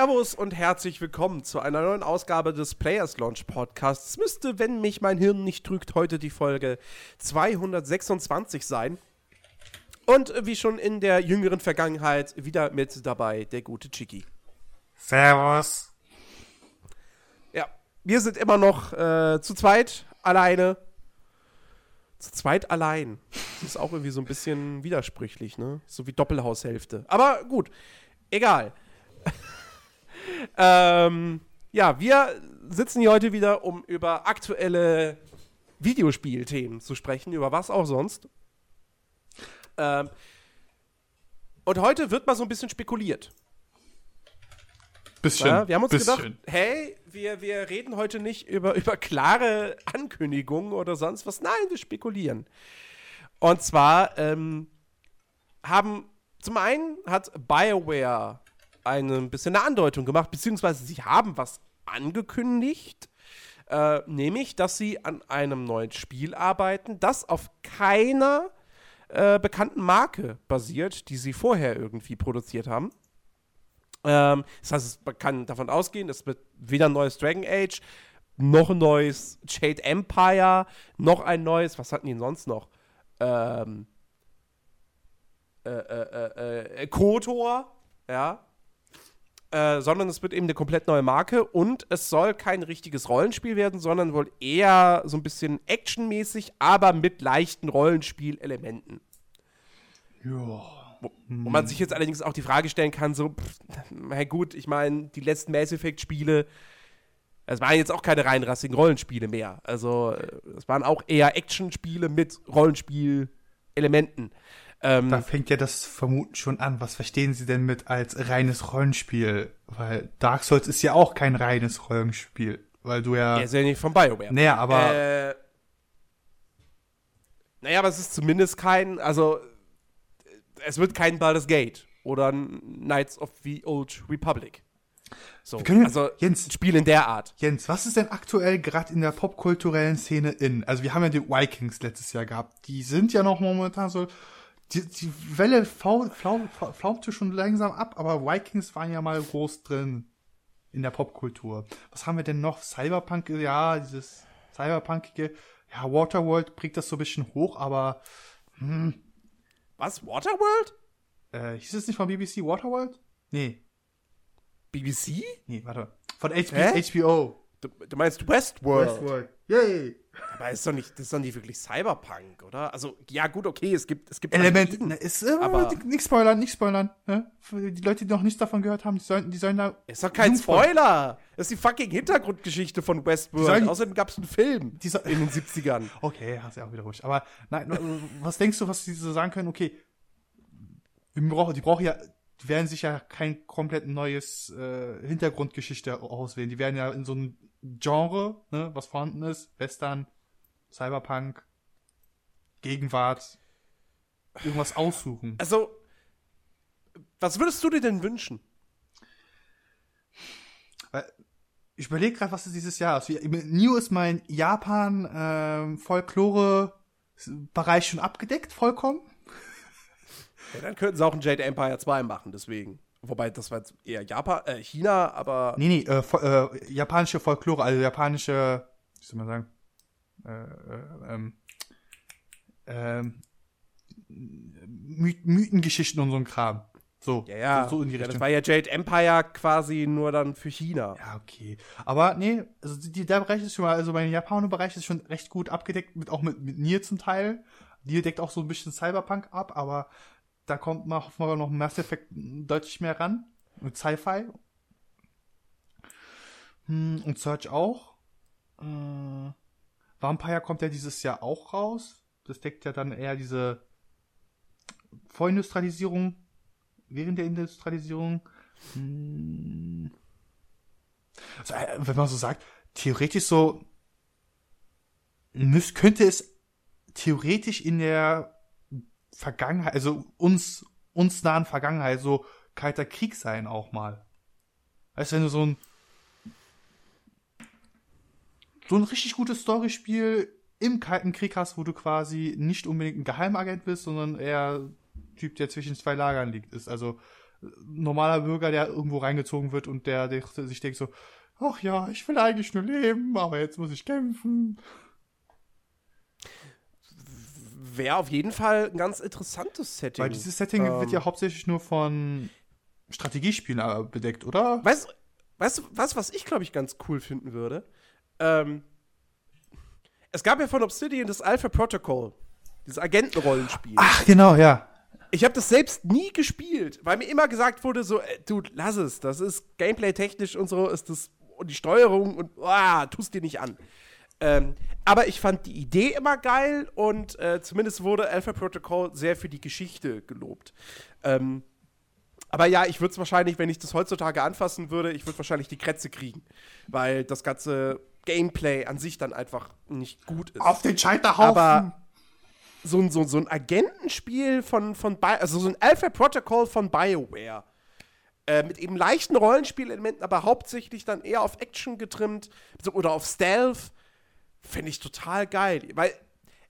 Servus und herzlich willkommen zu einer neuen Ausgabe des Players Launch Podcasts. Es müsste, wenn mich mein Hirn nicht trügt, heute die Folge 226 sein. Und wie schon in der jüngeren Vergangenheit wieder mit dabei der gute Chiki. Servus. Ja, wir sind immer noch äh, zu zweit, alleine. Zu zweit allein. Das ist auch irgendwie so ein bisschen widersprüchlich, ne? So wie Doppelhaushälfte. Aber gut, egal. Ähm, ja, wir sitzen hier heute wieder, um über aktuelle Videospielthemen zu sprechen, über was auch sonst. Ähm, und heute wird mal so ein bisschen spekuliert. Bisschen. Ja, wir haben uns bisschen. gedacht, hey, wir, wir reden heute nicht über, über klare Ankündigungen oder sonst was. Nein, wir spekulieren. Und zwar ähm, haben zum einen hat BioWare eine bisschen eine Andeutung gemacht, beziehungsweise sie haben was angekündigt, äh, nämlich, dass sie an einem neuen Spiel arbeiten, das auf keiner äh, bekannten Marke basiert, die sie vorher irgendwie produziert haben. Ähm, das heißt, man kann davon ausgehen, es wird weder ein neues Dragon Age, noch ein neues Jade Empire, noch ein neues, was hatten die sonst noch? Ähm, äh, äh, äh, Kotor, ja. Äh, sondern es wird eben eine komplett neue Marke und es soll kein richtiges Rollenspiel werden, sondern wohl eher so ein bisschen actionmäßig, aber mit leichten Rollenspielelementen. Ja. Wo, wo man sich jetzt allerdings auch die Frage stellen kann, so, pff, na gut, ich meine, die letzten Mass Effect-Spiele, es waren jetzt auch keine reinrassigen Rollenspiele mehr. Also, es waren auch eher Actionspiele mit Rollenspielelementen. Ähm, Da fängt ja das Vermuten schon an. Was verstehen Sie denn mit als reines Rollenspiel? Weil Dark Souls ist ja auch kein reines Rollenspiel. Weil du ja. er ist ja nicht von BioWare. Naja, aber. Äh, naja, aber es ist zumindest kein, also es wird kein Baldur's Gate oder ein Knights of the Old Republic. So, Wir können- also Jens. ein Spiel in der Art. Jens, was ist denn aktuell gerade in der popkulturellen Szene in? Also wir haben ja die Vikings letztes Jahr gehabt. Die sind ja noch momentan so. Die, die Welle flau, flau, flau, flaumte schon langsam ab, aber Vikings waren ja mal groß drin in der Popkultur. Was haben wir denn noch? Cyberpunk, ja, dieses Cyberpunkige. Ja, Waterworld bringt das so ein bisschen hoch, aber Was? Waterworld? äh, hieß es nicht von BBC Waterworld? Nee, BBC? nee, warte. Von HBO. Hä? HBO. Du, du meinst Westworld? Westworld. Yay. Aber ist doch nicht, das ist doch nicht wirklich Cyberpunk, oder? Also, ja, gut, okay, es gibt, es gibt Element, Androiden. ne, ist, äh, aber- nicht spoilern, nicht spoilern, ne? Für die Leute, die noch nichts davon gehört haben, die sollen, die sollen da. Ist doch kein Spoiler. Das ist die fucking Hintergrundgeschichte von Westworld. sollen- Außerdem gab es einen Film Die so- in den 70ern. Okay, hast ja auch wieder ruhig. Aber nein, was denkst du, was die so sagen können? Okay, wir brauchen, die brauchen ja, die werden sich ja kein komplett neues äh, Hintergrundgeschichte auswählen. Die werden ja in so ein Genre, ne, was vorhanden ist, Western, Cyberpunk, Gegenwart, irgendwas aussuchen. Also, was würdest du dir denn wünschen? Ich überlege gerade, was ist dieses Jahr ist. Wie- New ist mein Japan ähm, Folklore Bereich schon abgedeckt, vollkommen. Ja, dann könnten sie auch ein Jade Empire 2 machen, deswegen. Wobei, das war jetzt eher Japan, äh, China, aber. Nee, nee, äh, Fol- äh, japanische Folklore, also japanische, wie soll man sagen, äh, äh, ähm, ähm, My Mythengeschichten und so ein Kram. So, Ja, ja. so, so in die ja Richtung. das war ja Jade Empire quasi nur dann für China. Ja, okay. Aber nee, also die, der Bereich ist schon mal, also mein Japaner-Bereich ist schon recht gut abgedeckt, mit, auch mit, mit Nier zum Teil. Nier deckt auch so ein bisschen Cyberpunk ab, aber da kommt hoffen wir noch Mass Effect deutlich mehr ran. Mit Sci-Fi. Hm, und Search auch. Äh, Vampire kommt ja dieses Jahr auch raus. Das deckt ja dann eher diese Vorindustrialisierung, während der Industrialisierung. Hm, also, äh, wenn man so sagt, theoretisch so, müß, könnte es theoretisch in der Vergangenheit, also uns, uns nahen Vergangenheit, so kalter Krieg sein auch mal. Weißt du, wenn du so ein, so ein richtig gutes Storyspiel im kalten Krieg hast, wo du quasi nicht unbedingt ein Geheimagent bist, sondern eher Typ, der zwischen zwei Lagern liegt, ist. Also, normaler Bürger, der irgendwo reingezogen wird und der, der sich denkt so, ach ja, ich will eigentlich nur leben, aber jetzt muss ich kämpfen. Wäre auf jeden Fall ein ganz interessantes Setting. Weil dieses Setting Ähm. wird ja hauptsächlich nur von Strategiespielen äh, bedeckt, oder? Weißt du, weißt, was, was ich, glaube ich, ganz cool finden würde? Ähm, es gab ja von Obsidian das Alpha Protocol, dieses Agentenrollenspiel. Ach, genau, ja. Ich habe das selbst nie gespielt, weil mir immer gesagt wurde, so, äh, dude, lass es, das ist gameplay-technisch und so, ist das, und die Steuerung und, ah, tust dir nicht an. Ähm, aber ich fand die Idee immer geil und äh, zumindest wurde Alpha Protocol sehr für die Geschichte gelobt. Ähm, aber ja, ich würde es wahrscheinlich, wenn ich das heutzutage anfassen würde, ich würde wahrscheinlich die Krätze kriegen, weil das ganze Gameplay an sich dann einfach nicht gut ist. Auf den Scheiterhaufen. Aber so ein, so, so ein Agentenspiel von, von Bi also so ein Alpha Protocol von BioWare. Äh, mit eben leichten Rollenspielelementen, aber hauptsächlich dann eher auf Action getrimmt so, oder auf Stealth. Finde ich total geil. Weil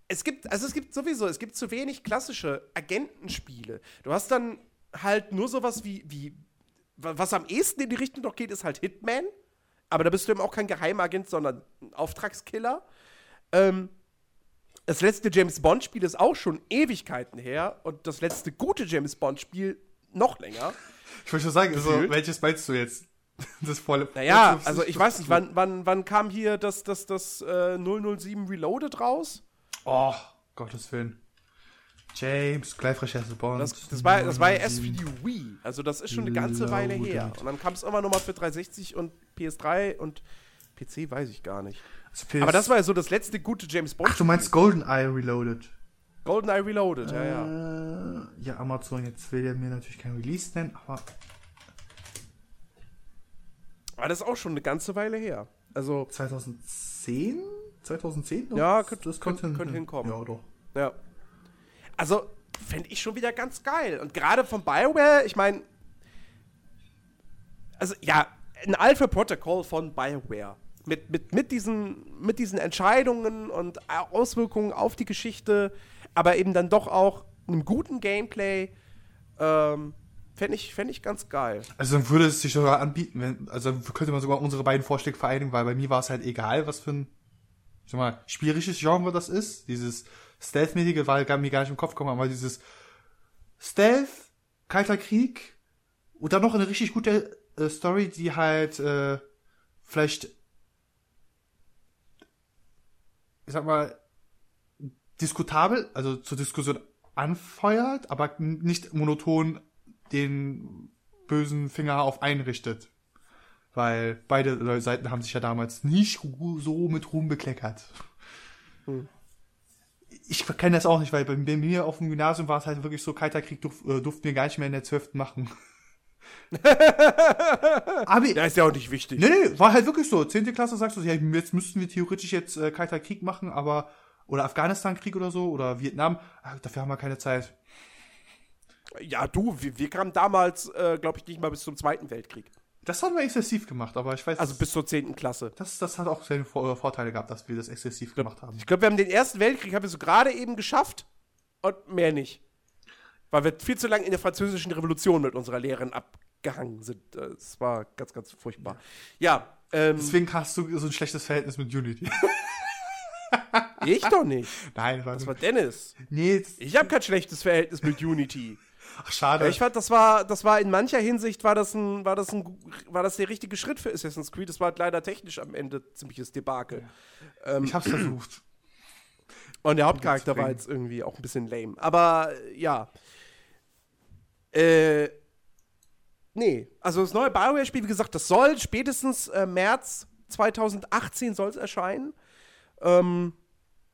es gibt, also es gibt sowieso, es gibt zu wenig klassische Agentenspiele. Du hast dann halt nur sowas wie, wie wa- was am ehesten in die Richtung noch geht, ist halt Hitman. Aber da bist du eben auch kein Geheimagent, sondern ein Auftragskiller. Ähm, das letzte James Bond-Spiel ist auch schon Ewigkeiten her und das letzte gute James Bond-Spiel noch länger. ich wollte schon sagen, also, welches meinst du jetzt? Das volle. Naja, also ich weiß nicht, wann, wann, wann kam hier das, das, das äh, 007 Reloaded raus? Oh, Gottes Willen. James, Gleitrecherche Bond. Das, das, war, das war ja erst für die Wii. Also das ist schon eine ganze Weile her. Und dann kam es immer noch mal für 360 und PS3 und PC weiß ich gar nicht. Also Aber das war ja so das letzte gute James Bond. Ach, du meinst GoldenEye Reloaded. GoldenEye Reloaded, ja, ja. Äh, ja, Amazon, jetzt will er mir natürlich kein Release nennen, aber Aber das ist auch schon eine ganze Weile her. Also, 2010? 2010? Ja, könnte- das könnte- könnte, könnte hinkommen. Ja, doch. Ja. Also, fände ich schon wieder ganz geil. Und gerade von BioWare, ich meine, also ja, ein Alpha Protocol von BioWare. Mit, mit, mit, diesen, mit diesen Entscheidungen und Auswirkungen auf die Geschichte, aber eben dann doch auch einem guten Gameplay, ähm, fände ich, fänd ich ganz geil. Also dann würde es sich sogar anbieten, wenn, also könnte man sogar unsere beiden Vorschläge vereinigen, weil bei mir war es halt egal, was für ein, ich sag mal, spielerisches Genre das ist. Dieses Stealth-mäßige war mir gar nicht im Kopf gekommen, aber dieses Stealth, Kalter Krieg und dann noch eine richtig gute äh, Story, die halt äh, vielleicht, ich sag mal, diskutabel, also zur Diskussion anfeuert, aber nicht monoton den bösen Finger auf einen richtet. Weil beide Seiten haben sich ja damals nicht so mit Ruhm bekleckert. Ich kenne das auch nicht, weil bei mir auf dem Gymnasium war es halt wirklich so, Kalter Krieg durf, äh, durften wir gar nicht mehr in der 12. machen. Aber, Ja, ist ja auch nicht wichtig. Nee, nee, war halt wirklich so. Zehnte Klasse sagst du, ja, jetzt müssten wir theoretisch jetzt äh, Kalter Krieg machen, aber oder Afghanistan-Krieg oder so oder Vietnam, dafür haben wir keine Zeit. Ja, du, wir, wir kamen damals, äh, glaube ich, nicht mal bis zum Zweiten Weltkrieg. Das haben wir exzessiv gemacht, aber ich weiß, Also bis zur 10. Klasse. das, das hat auch seine Vor Vorteile gehabt, dass wir das exzessiv gemacht haben. Ich glaube, wir haben den Ersten Weltkrieg haben wir so gerade eben geschafft und mehr nicht. Weil wir viel zu lange in der französischen Revolution mit unserer Lehrerin abgehangen sind. Das war ganz, ganz furchtbar. Ja, ähm, Deswegen hast du so ein schlechtes Verhältnis mit Unity. ich doch nicht. Nein, war, Das war Dennis. nee, Ich habe kein schlechtes Verhältnis mit Unity. Ach, schade. Ich fand, das war, das war in mancher Hinsicht war das ein, war das ein, war das der richtige Schritt für Assassin's Creed. Das war halt leider technisch am Ende ziemliches Debakel. Ähm, ich hab's versucht. Und der Hauptcharakter war jetzt irgendwie auch ein bisschen lame. Aber äh, ja. Äh. Nee, also das neue BioWare-Spiel, wie gesagt, das soll spätestens äh, März 2018 soll es erscheinen. Ähm,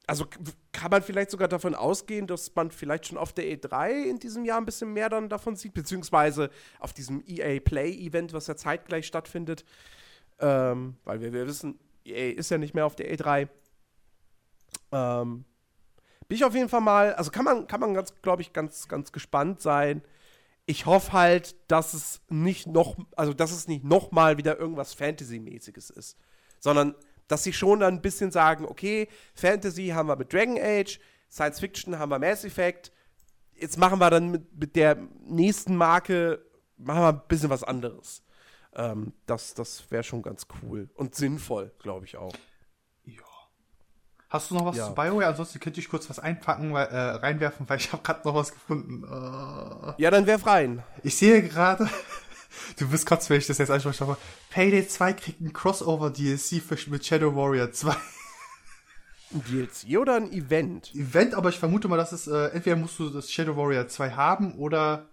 also kann man vielleicht sogar davon ausgehen, dass man vielleicht schon auf der E3 in diesem Jahr ein bisschen mehr dann davon sieht, beziehungsweise auf diesem EA Play-Event, was ja zeitgleich stattfindet. Ähm, weil wir, wir wissen, EA ist ja nicht mehr auf der E3. Ähm, bin ich auf jeden Fall mal, also kann man, kann man ganz, glaube ich, ganz, ganz gespannt sein. Ich hoffe halt, dass es nicht noch, also dass es nicht noch mal wieder irgendwas Fantasy-mäßiges ist, sondern dass sie schon dann ein bisschen sagen, okay, Fantasy haben wir mit Dragon Age, Science Fiction haben wir Mass Effect, jetzt machen wir dann mit, mit der nächsten Marke machen wir ein bisschen was anderes. Ähm, das das wäre schon ganz cool und sinnvoll, glaube ich auch. Ja. Hast du noch was Ja. zu BioWare? Ansonsten könnte ich kurz was einpacken, weil, äh, reinwerfen, weil ich habe gerade noch was gefunden. Äh, Ja, dann werf rein. ich sehe gerade, du bist kurz, wenn ich das jetzt anspreche, aber Payday 2 kriegt ein Crossover-DLC mit Shadow Warrior 2. Ein DLC oder ein Event? Event, aber ich vermute mal, dass es, äh, entweder musst du das Shadow Warrior 2 haben oder,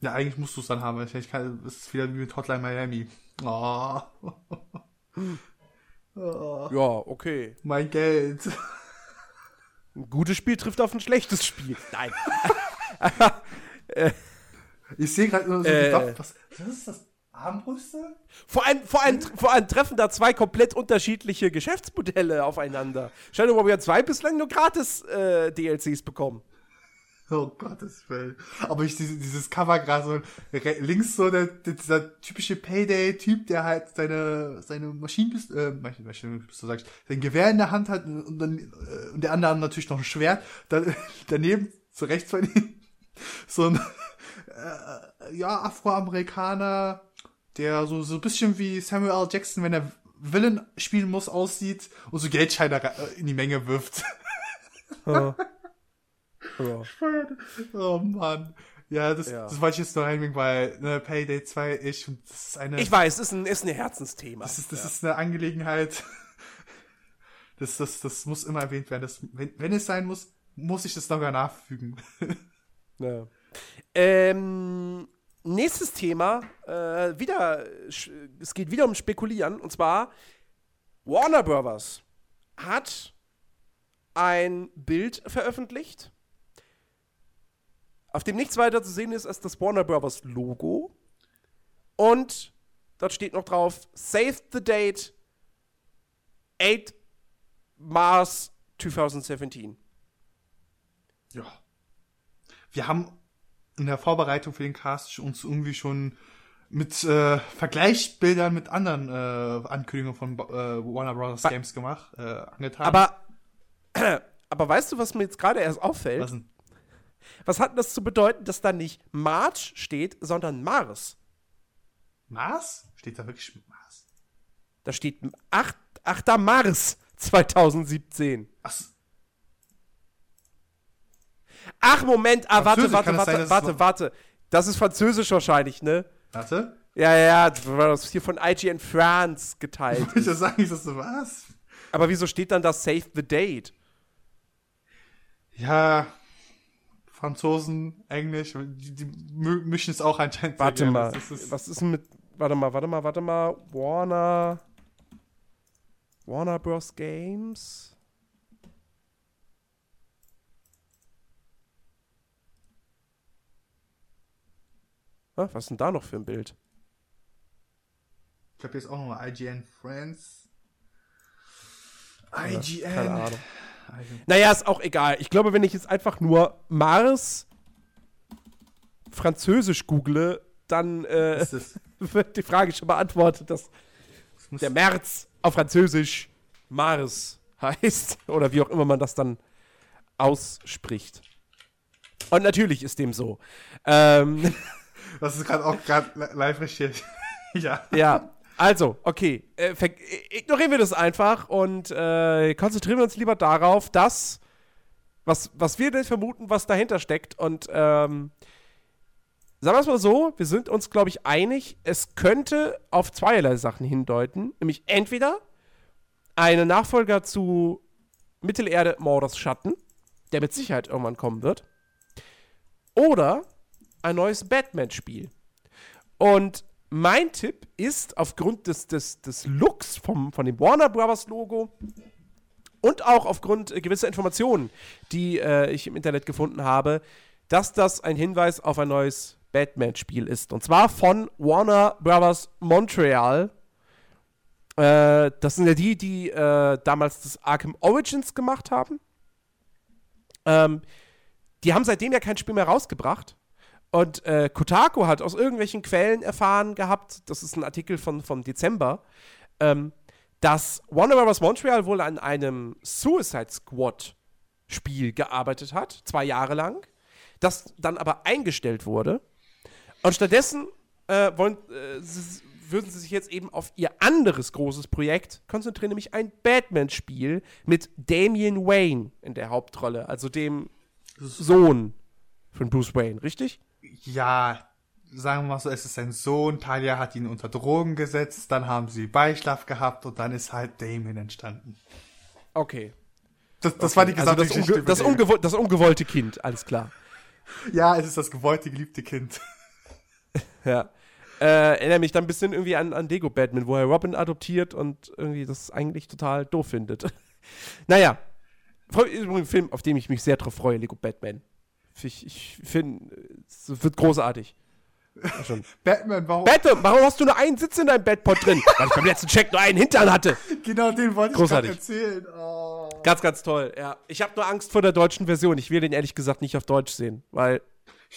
ja, eigentlich musst du es dann haben. Ich kann, es ist wieder wie mit Hotline Miami. Oh, Ja, okay. mein Geld. Ein gutes Spiel trifft auf ein schlechtes Spiel. Nein. Ich sehe gerade nur so Äh. Waffen. Was, was ist das? Armbrüste? Vor allem, vor, allem, vor allem treffen da zwei komplett unterschiedliche Geschäftsmodelle aufeinander. Shadow Warrior 2 bislang nur gratis äh, DLCs bekommen. Oh Gottes Willen. Aber ich diese, dieses Cover gerade so links so der, dieser typische Payday-Typ, der halt seine seine Maschinenpistole, äh, Masch- Maschinenpistole sag ich, sein Gewehr in der Hand hat und dann äh, und der andere natürlich noch ein Schwert. Dann, daneben so rechts von ihm so ein äh, ja Afroamerikaner, der so so ein bisschen wie Samuel L. Jackson, wenn er Villain spielen muss, aussieht und so Geldscheine ra- in die Menge wirft. Ja. Oh Mann. Ja, das, Ja. das wollte ich jetzt noch reinbringen, weil ne, Payday 2 ich und das ist eine Ich weiß, ist ein, ist ein Herzensthema. das ist das ist eine Angelegenheit. Das, das, das muss immer erwähnt werden. Das, wenn, wenn es sein muss, muss ich das sogar nachfügen. Ja. Ähm, nächstes Thema, äh, wieder, es geht wieder um Spekulieren, und zwar Warner Brothers hat ein Bild veröffentlicht, auf dem nichts weiter zu sehen ist als das Warner Brothers Logo. Und dort steht noch drauf: Save the date 8 Mars 2017. Ja. Wir haben in der Vorbereitung für den Cast uns irgendwie schon mit äh, Vergleichsbildern mit anderen äh, Ankündigungen von äh, Warner Brothers Ba- Games gemacht, äh, angetan. Aber, aber weißt du, was mir jetzt gerade erst auffällt? Was denn? Was hat das zu bedeuten, dass da nicht March steht, sondern Mars? Mars? Steht da wirklich Mars? Da steht 8, 8. Mars 2017. Ach, Ach, Moment, ah, warte, warte, warte, sein, warte, warte. Das ist Französisch wahrscheinlich, ne? warte. Ja, ja, ja, das das hier von IGN France geteilt. Ich das sagen, ich das so, was? aber wieso steht dann da Save the Date? Ja, Franzosen, Englisch, die, die mischen es auch anscheinend. sehr Warte gerne. mal, Das ist, was ist denn mit, warte mal, warte mal, warte mal, Warner, Warner Bros. Games? Ah, was ist denn da noch für ein Bild? ich habe jetzt auch nochmal IGN France. IGN. Keine Ahnung. Naja, ist auch egal. Ich glaube, wenn ich jetzt einfach nur Mars Französisch google, dann äh, wird die Frage schon beantwortet, dass der März auf Französisch Mars heißt. Oder wie auch immer man das dann ausspricht. Und natürlich ist dem so. Ähm, Das ist gerade auch gerade live recherchiert. ja. ja, also, okay. Äh, ignorieren wir das einfach und äh, konzentrieren wir uns lieber darauf, dass, was, was wir denn vermuten, was dahinter steckt. Und ähm, sagen wir es mal so, wir sind uns, glaube ich, einig, es könnte auf zweierlei Sachen hindeuten. Nämlich entweder einen Nachfolger zu Mittelerde Mordors Schatten, der mit Sicherheit irgendwann kommen wird. Oder ein neues Batman-Spiel. Und mein Tipp ist, aufgrund des, des, des Looks vom, von dem Warner Brothers Logo und auch aufgrund äh, gewisser Informationen, die äh, ich im Internet gefunden habe, dass das ein Hinweis auf ein neues Batman-Spiel ist. Und zwar von Warner Brothers Montreal. Äh, das sind ja die, die äh, damals das Arkham Origins gemacht haben. Ähm, die haben seitdem ja kein Spiel mehr rausgebracht. Und äh, Kotaku hat aus irgendwelchen Quellen erfahren gehabt, das ist ein Artikel von, vom Dezember, ähm, dass Warner Bros. Montreal wohl an einem Suicide Squad Spiel gearbeitet hat, zwei Jahre lang, das dann aber eingestellt wurde. Und stattdessen äh, wollen, äh, würden sie sich jetzt eben auf ihr anderes großes Projekt konzentrieren, nämlich ein Batman-Spiel mit Damian Wayne in der Hauptrolle, also dem Sohn von Bruce Wayne, richtig? Ja, sagen wir mal so, es ist sein Sohn, Talia hat ihn unter Drogen gesetzt, dann haben sie Beischlaf gehabt und dann ist halt Damien entstanden. Okay. Das, das war die Also gesamte das, Geschichte. unge das, Damien. ungewo das ungewollte Kind, alles klar. ja, es ist das gewollte, geliebte Kind. Ja. Äh, erinnere mich dann ein bisschen irgendwie an, an Lego Batman, wo er Robin adoptiert und irgendwie das eigentlich total doof findet. naja. Ist übrigens ein Film, auf den ich mich sehr drauf freue, Lego Batman. Ich, ich finde, es wird großartig. Schon. Batman, warum? Batman, warum hast du nur einen Sitz in deinem Bettpot drin? Weil ich beim letzten Check nur einen Hintern hatte. genau den wollte ich Großartig. gerade erzählen. Oh. Ganz, ganz toll, ja. Ich habe nur Angst vor der deutschen Version. Ich will den ehrlich gesagt nicht auf Deutsch sehen, weil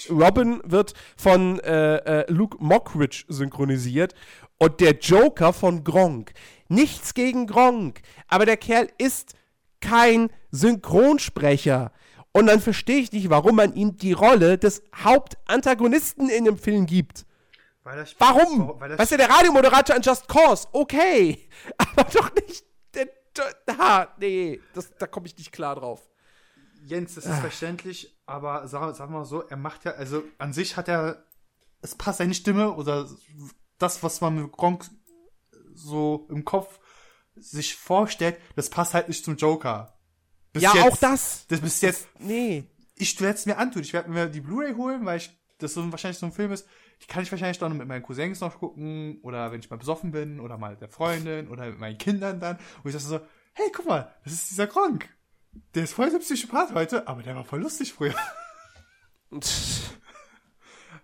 Robin wird von äh, äh, Luke Mockridge synchronisiert und der Joker von Gronk. Nichts gegen Gronk, aber der Kerl ist kein Synchronsprecher. Und dann verstehe ich nicht, warum man ihm die Rolle des Hauptantagonisten in dem Film gibt. Weil Warum? Weil Weißt du, der Radiomoderator an Just Cause, okay. Aber doch nicht der. Ha, nee, das, da komme ich nicht klar drauf. Jens, das ist Ah. verständlich, aber sag, sag mal so, er macht ja, also an sich hat er, es passt seine Stimme oder das, was man mit Gronk so im Kopf sich vorstellt, das passt halt nicht zum Joker. Bis ja, jetzt, auch das. Das bis jetzt, Nee. ich werde es mir antun. Ich werde mir die Blu-ray holen, weil ich, das so wahrscheinlich so ein Film ist, die kann ich wahrscheinlich dann mit meinen Cousins noch gucken oder wenn ich mal besoffen bin oder mal mit der Freundin oder mit meinen Kindern dann. Und ich dachte so, hey, guck mal, das ist dieser Gronk. Der ist voll der Psychopath heute, aber der war voll lustig früher.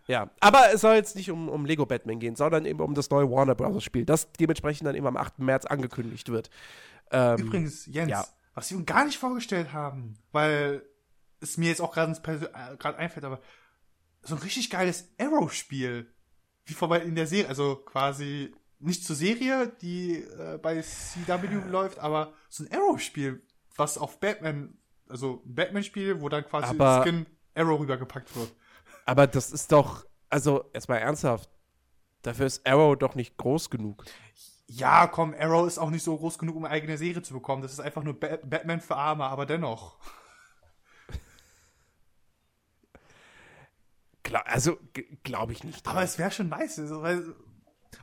Ja, aber es soll jetzt nicht um, um Lego Batman gehen, sondern eben um das neue Warner Bros. Spiel, das dementsprechend dann eben am 8. März angekündigt wird. Ähm, Übrigens, Jens, ja. Was wir uns gar nicht vorgestellt haben, weil es mir jetzt auch gerade äh, einfällt, aber so ein richtig geiles Arrow-Spiel, wie vorbei in der Serie, also quasi nicht zur Serie, die äh, bei CW läuft, aber so ein Arrow-Spiel, was auf Batman, also ein Batman-Spiel, wo dann quasi Aber- Skin Arrow rübergepackt wird. aber das ist doch, also erstmal ernsthaft, dafür ist Arrow doch nicht groß genug. Ja, komm, Arrow ist auch nicht so groß genug, um eine eigene Serie zu bekommen. Das ist einfach nur ba Batman für Arme, aber dennoch. Klar, also glaube ich nicht. Aber es wäre schon nice. Also, weil,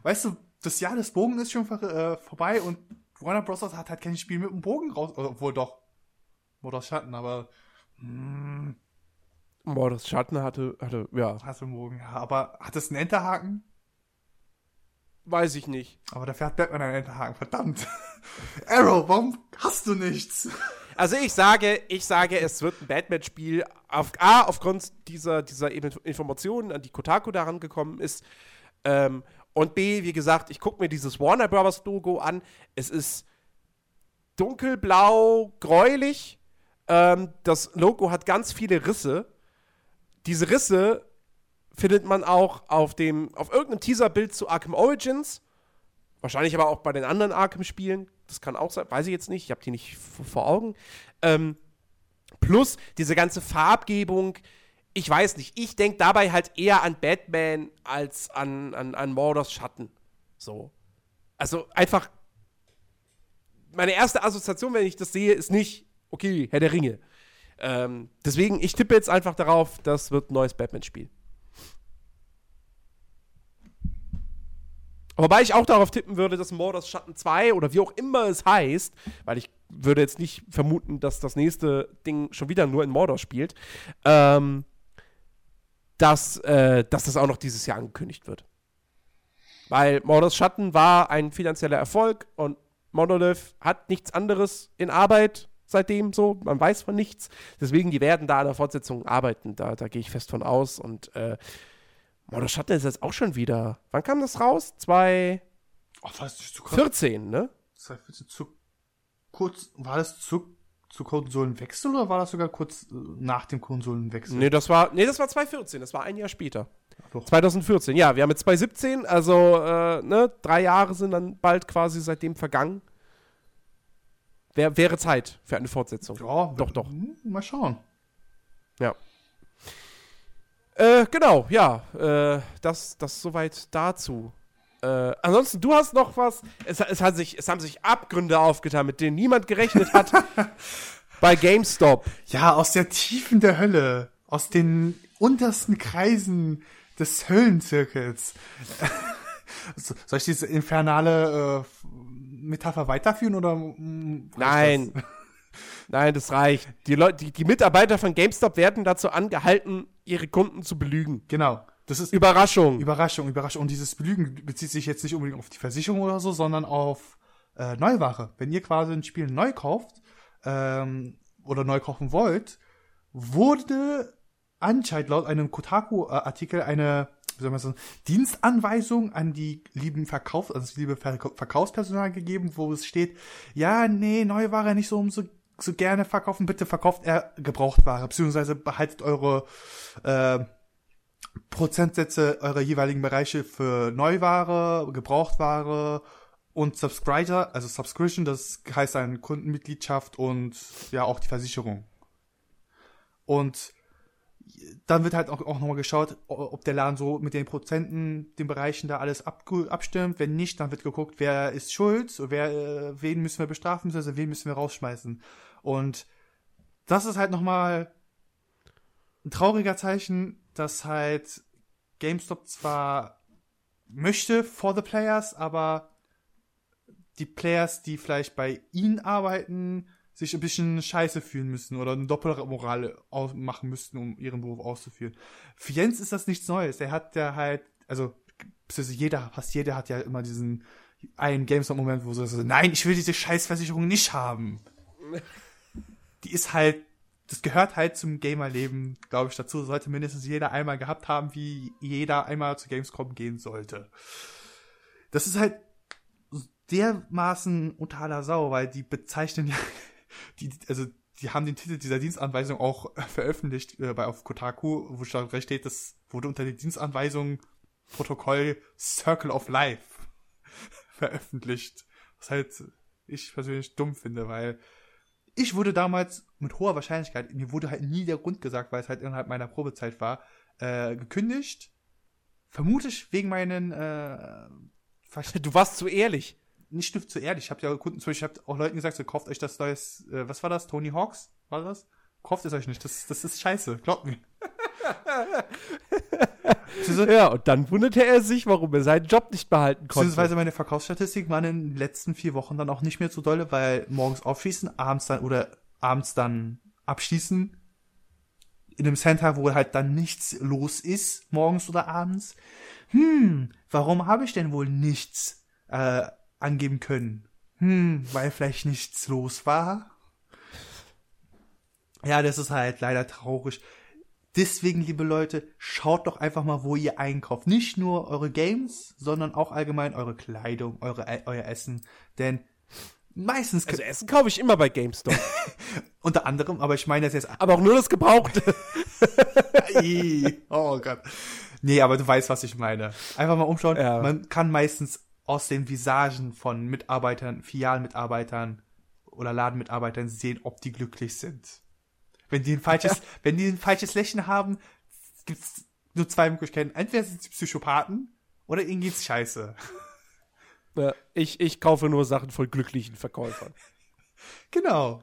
weißt du, das Jahr des Bogen ist schon äh, vorbei und Warner Bros. hat halt kein Spiel mit dem Bogen raus. Obwohl doch. Oder Schatten, aber. Boah, das Schatten hatte, hatte, ja, hast du einen Bogen? Ja, aber hat es einen Enterhaken? Weiß ich nicht. Aber dafür hat Batman einen Enterhaken, verdammt. Arrow, warum hast du nichts? Also ich sage, ich sage, es wird ein Batman-Spiel auf A, aufgrund dieser, dieser Informationen, an die Kotaku daran gekommen ist. Ähm, und B, wie gesagt, ich gucke mir dieses Warner Bros. Logo an. Es ist dunkelblau, gräulich. Ähm, das Logo hat ganz viele Risse. Diese Risse findet man auch auf dem, auf irgendeinem Teaserbild zu Arkham Origins. Wahrscheinlich aber auch bei den anderen Arkham-Spielen. Das kann auch sein, weiß ich jetzt nicht. Ich habe die nicht vor Augen. Ähm, plus diese ganze Farbgebung. Ich weiß nicht. Ich denke dabei halt eher an Batman als an, an, an Mordors Schatten. So. Also einfach. Meine erste Assoziation, wenn ich das sehe, ist nicht, okay, Herr der Ringe. Ähm, deswegen, ich tippe jetzt einfach darauf, das wird ein neues Batman-Spiel. Wobei ich auch darauf tippen würde, dass Mordors Schatten 2 oder wie auch immer es heißt, weil ich würde jetzt nicht vermuten, dass das nächste Ding schon wieder nur in Mordor spielt, ähm, dass, äh, dass das auch noch dieses Jahr angekündigt wird. Weil Mordors Schatten war ein finanzieller Erfolg und Monolith hat nichts anderes in Arbeit seitdem so. Man weiß von nichts. Deswegen, die werden da an der Fortsetzung arbeiten. Da, da gehe ich fest von aus. Und äh, Mordors Schatten ist jetzt auch schon wieder. Wann kam das raus? 2014, Oh, war das nicht zu kurz? ne? Zu kurz war das zu, zu Konsolenwechsel oder war das sogar kurz äh, nach dem Konsolenwechsel? Nee, das war, nee, das war 2014. Das war ein Jahr später. doch. 2014, ja. Wir haben jetzt 2017, also äh, ne, drei Jahre sind dann bald quasi seitdem vergangen. Wär, wäre Zeit für eine Fortsetzung. Ja, Doch, doch. hm, Mal schauen. Ja. Äh, genau, ja. Äh, das, das soweit dazu. Äh, ansonsten, du hast noch was. Es, es, hat sich, es haben sich Abgründe aufgetan, mit denen niemand gerechnet hat. bei GameStop. Ja, aus der Tiefen der Hölle. Aus den untersten Kreisen des Höllenzirkels. Soll ich diese infernale äh, Metapher weiterführen oder? Nein. Nein, das reicht. Die, Leute, die, die Mitarbeiter von GameStop werden dazu angehalten, ihre Kunden zu belügen. Genau. Das ist Überraschung. Überraschung, Überraschung. Und dieses Belügen bezieht sich jetzt nicht unbedingt auf die Versicherung oder so, sondern auf äh, Neuware. Wenn ihr quasi ein Spiel neu kauft ähm, oder neu kaufen wollt, wurde anscheinend laut einem Kotaku-Artikel eine wie soll man sagen, Dienstanweisung an die lieben Verkaufs-, also das liebe Verkaufspersonal gegeben, wo es steht, ja, nee, Neuware nicht so umso so gerne verkaufen, bitte verkauft er Gebrauchtware, beziehungsweise behaltet eure äh, Prozentsätze eurer jeweiligen Bereiche für Neuware, Gebrauchtware und Subscriber, also Subscription, das heißt eine Kundenmitgliedschaft und ja auch die Versicherung. Und dann wird halt auch, auch nochmal geschaut, ob der Laden so mit den Prozenten, den Bereichen da alles ab, abstimmt. Wenn nicht, dann wird geguckt, wer ist schuld, wer, äh, wen müssen wir bestrafen, also wen müssen wir rausschmeißen. Und das ist halt nochmal ein trauriger Zeichen, dass halt GameStop zwar möchte for the players, aber die Players, die vielleicht bei ihnen arbeiten, sich ein bisschen scheiße fühlen müssen oder eine Doppelmoral machen müssten, um ihren Beruf auszuführen. Für Jens ist das nichts Neues. Er hat ja halt, also jeder, fast jeder hat ja immer diesen einen GameStop-Moment, wo so, nein, ich will diese Scheißversicherung nicht haben. Die ist halt, das gehört halt zum Gamerleben, glaube ich, dazu. Sollte mindestens jeder einmal gehabt haben, wie jeder einmal zu Gamescom gehen sollte. Das ist halt dermaßen unter aller Sau, weil die bezeichnen ja die, also die haben den Titel dieser Dienstanweisung auch veröffentlicht äh, bei auf Kotaku, wo da steht, das wurde unter der Dienstanweisung Protokoll Circle of Life veröffentlicht. Was halt ich persönlich dumm finde, weil ich wurde damals mit hoher Wahrscheinlichkeit, mir wurde halt nie der Grund gesagt, weil es halt innerhalb meiner Probezeit war, äh, gekündigt. Vermutlich wegen meinen äh, Du warst zu ehrlich nicht nur zu ehrlich. Ich habe ja Kunden, ich habe auch Leuten gesagt, so, kauft euch das neues, äh, was war das? Tony Hawks? War das? Kauft es euch nicht. Das, das ist scheiße. Glaubt mir. Ja, und dann wunderte er sich, warum er seinen Job nicht behalten konnte. Beziehungsweise meine Verkaufsstatistik waren in den letzten vier Wochen dann auch nicht mehr so dolle, weil morgens aufschließen, abends dann oder abends dann abschließen. In einem Center, wo halt dann nichts los ist, morgens oder abends. Hm, warum habe ich denn wohl nichts äh, angeben können. Hm, weil vielleicht nichts los war. Ja, das ist halt leider traurig. Deswegen, liebe Leute, schaut doch einfach mal, wo ihr einkauft. Nicht nur eure Games, sondern auch allgemein eure Kleidung, eure, euer Essen. Denn meistens. Also Essen kaufe ich immer bei GameStop. Unter anderem, aber ich meine das jetzt. Aber auch nur das Gebrauchte. oh Gott. Nee, aber du weißt, was ich meine. Einfach mal umschauen. Ja. Man kann meistens aus den Visagen von Mitarbeitern, Filialmitarbeitern oder Ladenmitarbeitern sehen, ob die glücklich sind. Wenn die ein falsches, ja. wenn die ein falsches Lächeln haben, gibt's nur zwei Möglichkeiten. Entweder sind sie Psychopathen oder ihnen geht's scheiße. Ja, ich, ich kaufe nur Sachen von glücklichen Verkäufern. Genau.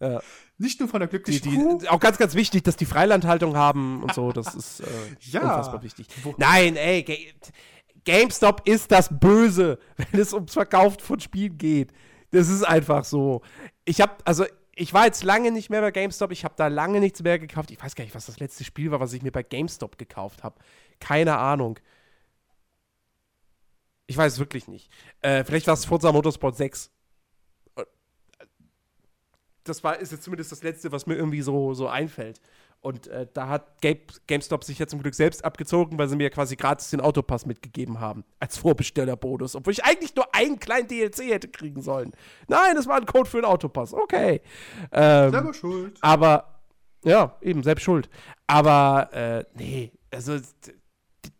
Ja. Nicht nur von der glücklichen die, die, Auch ganz, ganz wichtig, dass die Freilandhaltung haben und so. Das ist äh, ja. unfassbar wichtig. Nein, ey, GameStop ist das Böse, wenn es ums Verkauf von Spielen geht. Das ist einfach so. Ich habe, also ich war jetzt lange nicht mehr bei GameStop. Ich habe da lange nichts mehr gekauft. Ich weiß gar nicht, was das letzte Spiel war, was ich mir bei GameStop gekauft habe. Keine Ahnung. Ich weiß wirklich nicht. Äh, vielleicht war es Forza Motorsport 6. Das war, ist jetzt zumindest das letzte, was mir irgendwie so, so einfällt. Und äh, da hat Game GameStop sich ja zum Glück selbst abgezogen, weil sie mir quasi gratis den Autopass mitgegeben haben. Als Vorbestellerbonus. Obwohl ich eigentlich nur einen kleinen DLC hätte kriegen sollen. Nein, das war ein Code für den Autopass. Okay. Ähm, Selber schuld. Aber, ja, eben, selbst schuld. Aber, äh, nee, also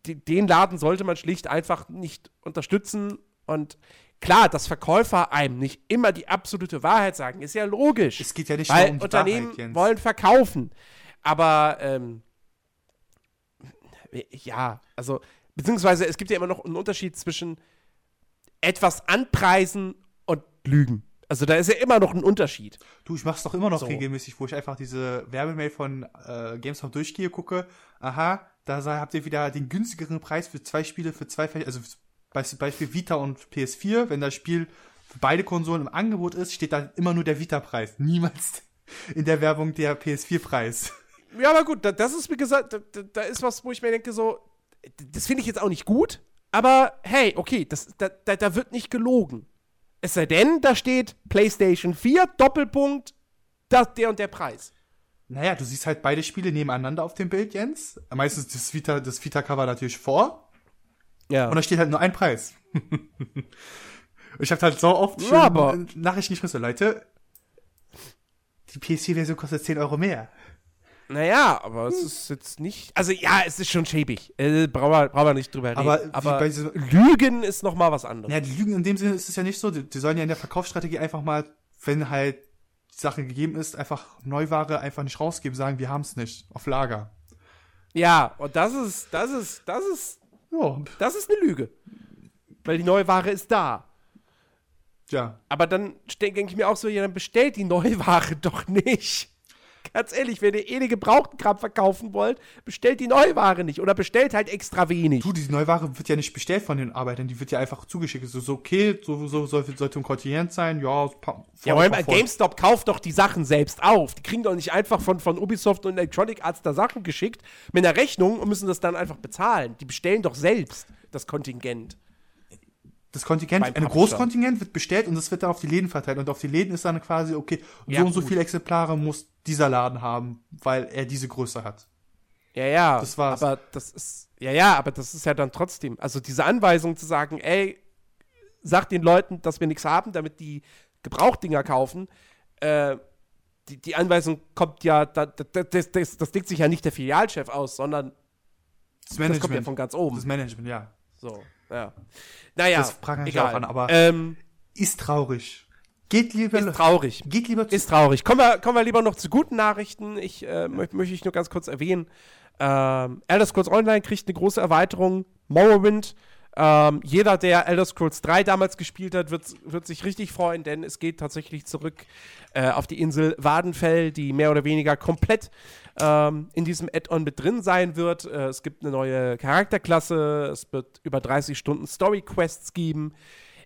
den Laden sollte man schlicht einfach nicht unterstützen. Und klar, dass Verkäufer einem nicht immer die absolute Wahrheit sagen, ist ja logisch. Es geht ja nicht weil um die Unternehmen Wahrheit, wollen verkaufen. Aber ähm, ja, also, beziehungsweise es gibt ja immer noch einen Unterschied zwischen etwas anpreisen und lügen. Also da ist ja immer noch ein Unterschied. Du, ich mach's doch immer noch So. regelmäßig, wo ich einfach diese Werbemail von äh, GameStop durchgehe, gucke, aha, da habt ihr wieder den günstigeren Preis für zwei Spiele, für zwei, also Beispiel, Beispiel Vita und PS4, wenn das Spiel für beide Konsolen im Angebot ist, steht da immer nur der Vita-Preis, niemals in der Werbung der PS4-Preis. Ja, aber gut, da, das ist, wie gesagt, da, da- ist was, wo ich mir denke, so, das finde ich jetzt auch nicht gut, aber hey, okay, das, da, da, da wird nicht gelogen. Es sei denn, da steht PlayStation 4, Doppelpunkt, das, der und der Preis. Naja, du siehst halt beide Spiele nebeneinander auf dem Bild, Jens. Meistens das Vita, das Vita-Cover natürlich vor. Ja. Und da steht halt nur ein Preis. ich hab halt so oft Ja, schon äh, Nachrichten geschrieben, so, Leute, die PS4-Version kostet 10 Euro mehr. Naja, aber es ist jetzt nicht. Also ja, es ist schon schäbig. Äh, brauchen wir, brauchen wir nicht drüber reden. Aber aber diesem- Lügen ist noch mal was anderes. Ja, die Lügen in dem Sinne ist es ja nicht so. Die, die sollen ja in der Verkaufsstrategie einfach mal, wenn halt die Sache gegeben ist, einfach Neuware einfach nicht rausgeben, sagen, wir haben es nicht auf Lager. Ja, und das ist, das ist, das ist, Ja, das ist eine Lüge. Weil die neue Ware ist da. ja. Aber dann denke ich mir auch so, ja, dann bestellt die Neuware doch nicht. Ganz ehrlich, wenn ihr eh den gebrauchten Kram verkaufen wollt, bestellt die Neuware nicht oder bestellt halt extra wenig. Du, die Neuware wird ja nicht bestellt von den Arbeitern, die wird ja einfach zugeschickt. So, so okay, so, so soll, sollte ein Kontingent sein, ja. Ja, aber mal. GameStop kauft doch die Sachen selbst auf. Die kriegen doch nicht einfach von, von Ubisoft und Electronic Arts da Sachen geschickt mit einer Rechnung und müssen das dann einfach bezahlen. Die bestellen doch selbst das Kontingent. Das Kontingent, ein. Großkontingent wird bestellt und das wird dann auf die Läden verteilt. Und auf die Läden ist dann quasi, okay, Ja, so und so gut. viele Exemplare muss dieser Laden haben, weil er diese Größe hat. Ja, ja. Das war's. Aber das ist, ja, ja, aber das ist ja dann trotzdem. Also diese Anweisung zu sagen, ey, sag den Leuten, dass wir nichts haben, damit die Gebrauchdinger kaufen, äh, die, die Anweisung kommt ja, da, da, das, das, das denkt sich ja nicht der Filialchef aus, sondern Das das kommt ja von ganz oben. Das Management, ja. So, ja. Naja, Das mich egal. auch an, aber- ähm, Ist traurig. Geht lieber, ist traurig. geht lieber zu Ist traurig. Kommen wir, kommen wir lieber noch zu guten Nachrichten. Ich äh, möchte möchte ich nur ganz kurz erwähnen. Ähm, Elder Scrolls Online kriegt eine große Erweiterung. Morrowind. Ähm, jeder, der Elder Scrolls 3 damals gespielt hat, wird, wird sich richtig freuen, denn es geht tatsächlich zurück äh, auf die Insel Wadenfell, die mehr oder weniger komplett ähm, in diesem Add-on mit drin sein wird. Äh, es gibt eine neue Charakterklasse, es wird über 30 Stunden Story-Quests geben,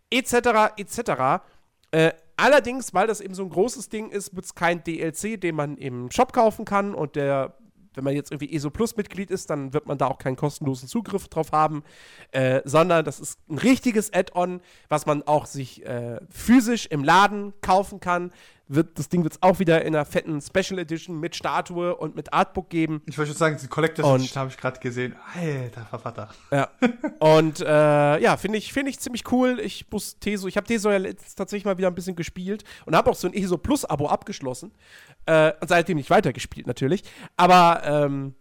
etc., etc. Äh, allerdings, weil das eben so ein großes Ding ist, wird es kein DLC, den man im Shop kaufen kann und der, wenn man jetzt irgendwie ESO Plus Mitglied ist, dann wird man da auch keinen kostenlosen Zugriff drauf haben, äh, sondern das ist ein richtiges Add-on, was man auch sich äh, physisch im Laden kaufen kann. Wird, das Ding wird es auch wieder in einer fetten Special Edition mit Statue und mit Artbook geben. Ich wollte schon sagen, die Collectors habe ich gerade gesehen. Alter Vervater. Ja. Und äh, ja, finde ich, finde ich ziemlich cool. Ich muss Teso, ich habe Teso ja letztens tatsächlich mal wieder ein bisschen gespielt und habe auch so ein ESO Plus Abo abgeschlossen. Äh, und seitdem nicht weitergespielt natürlich. Aber ähm,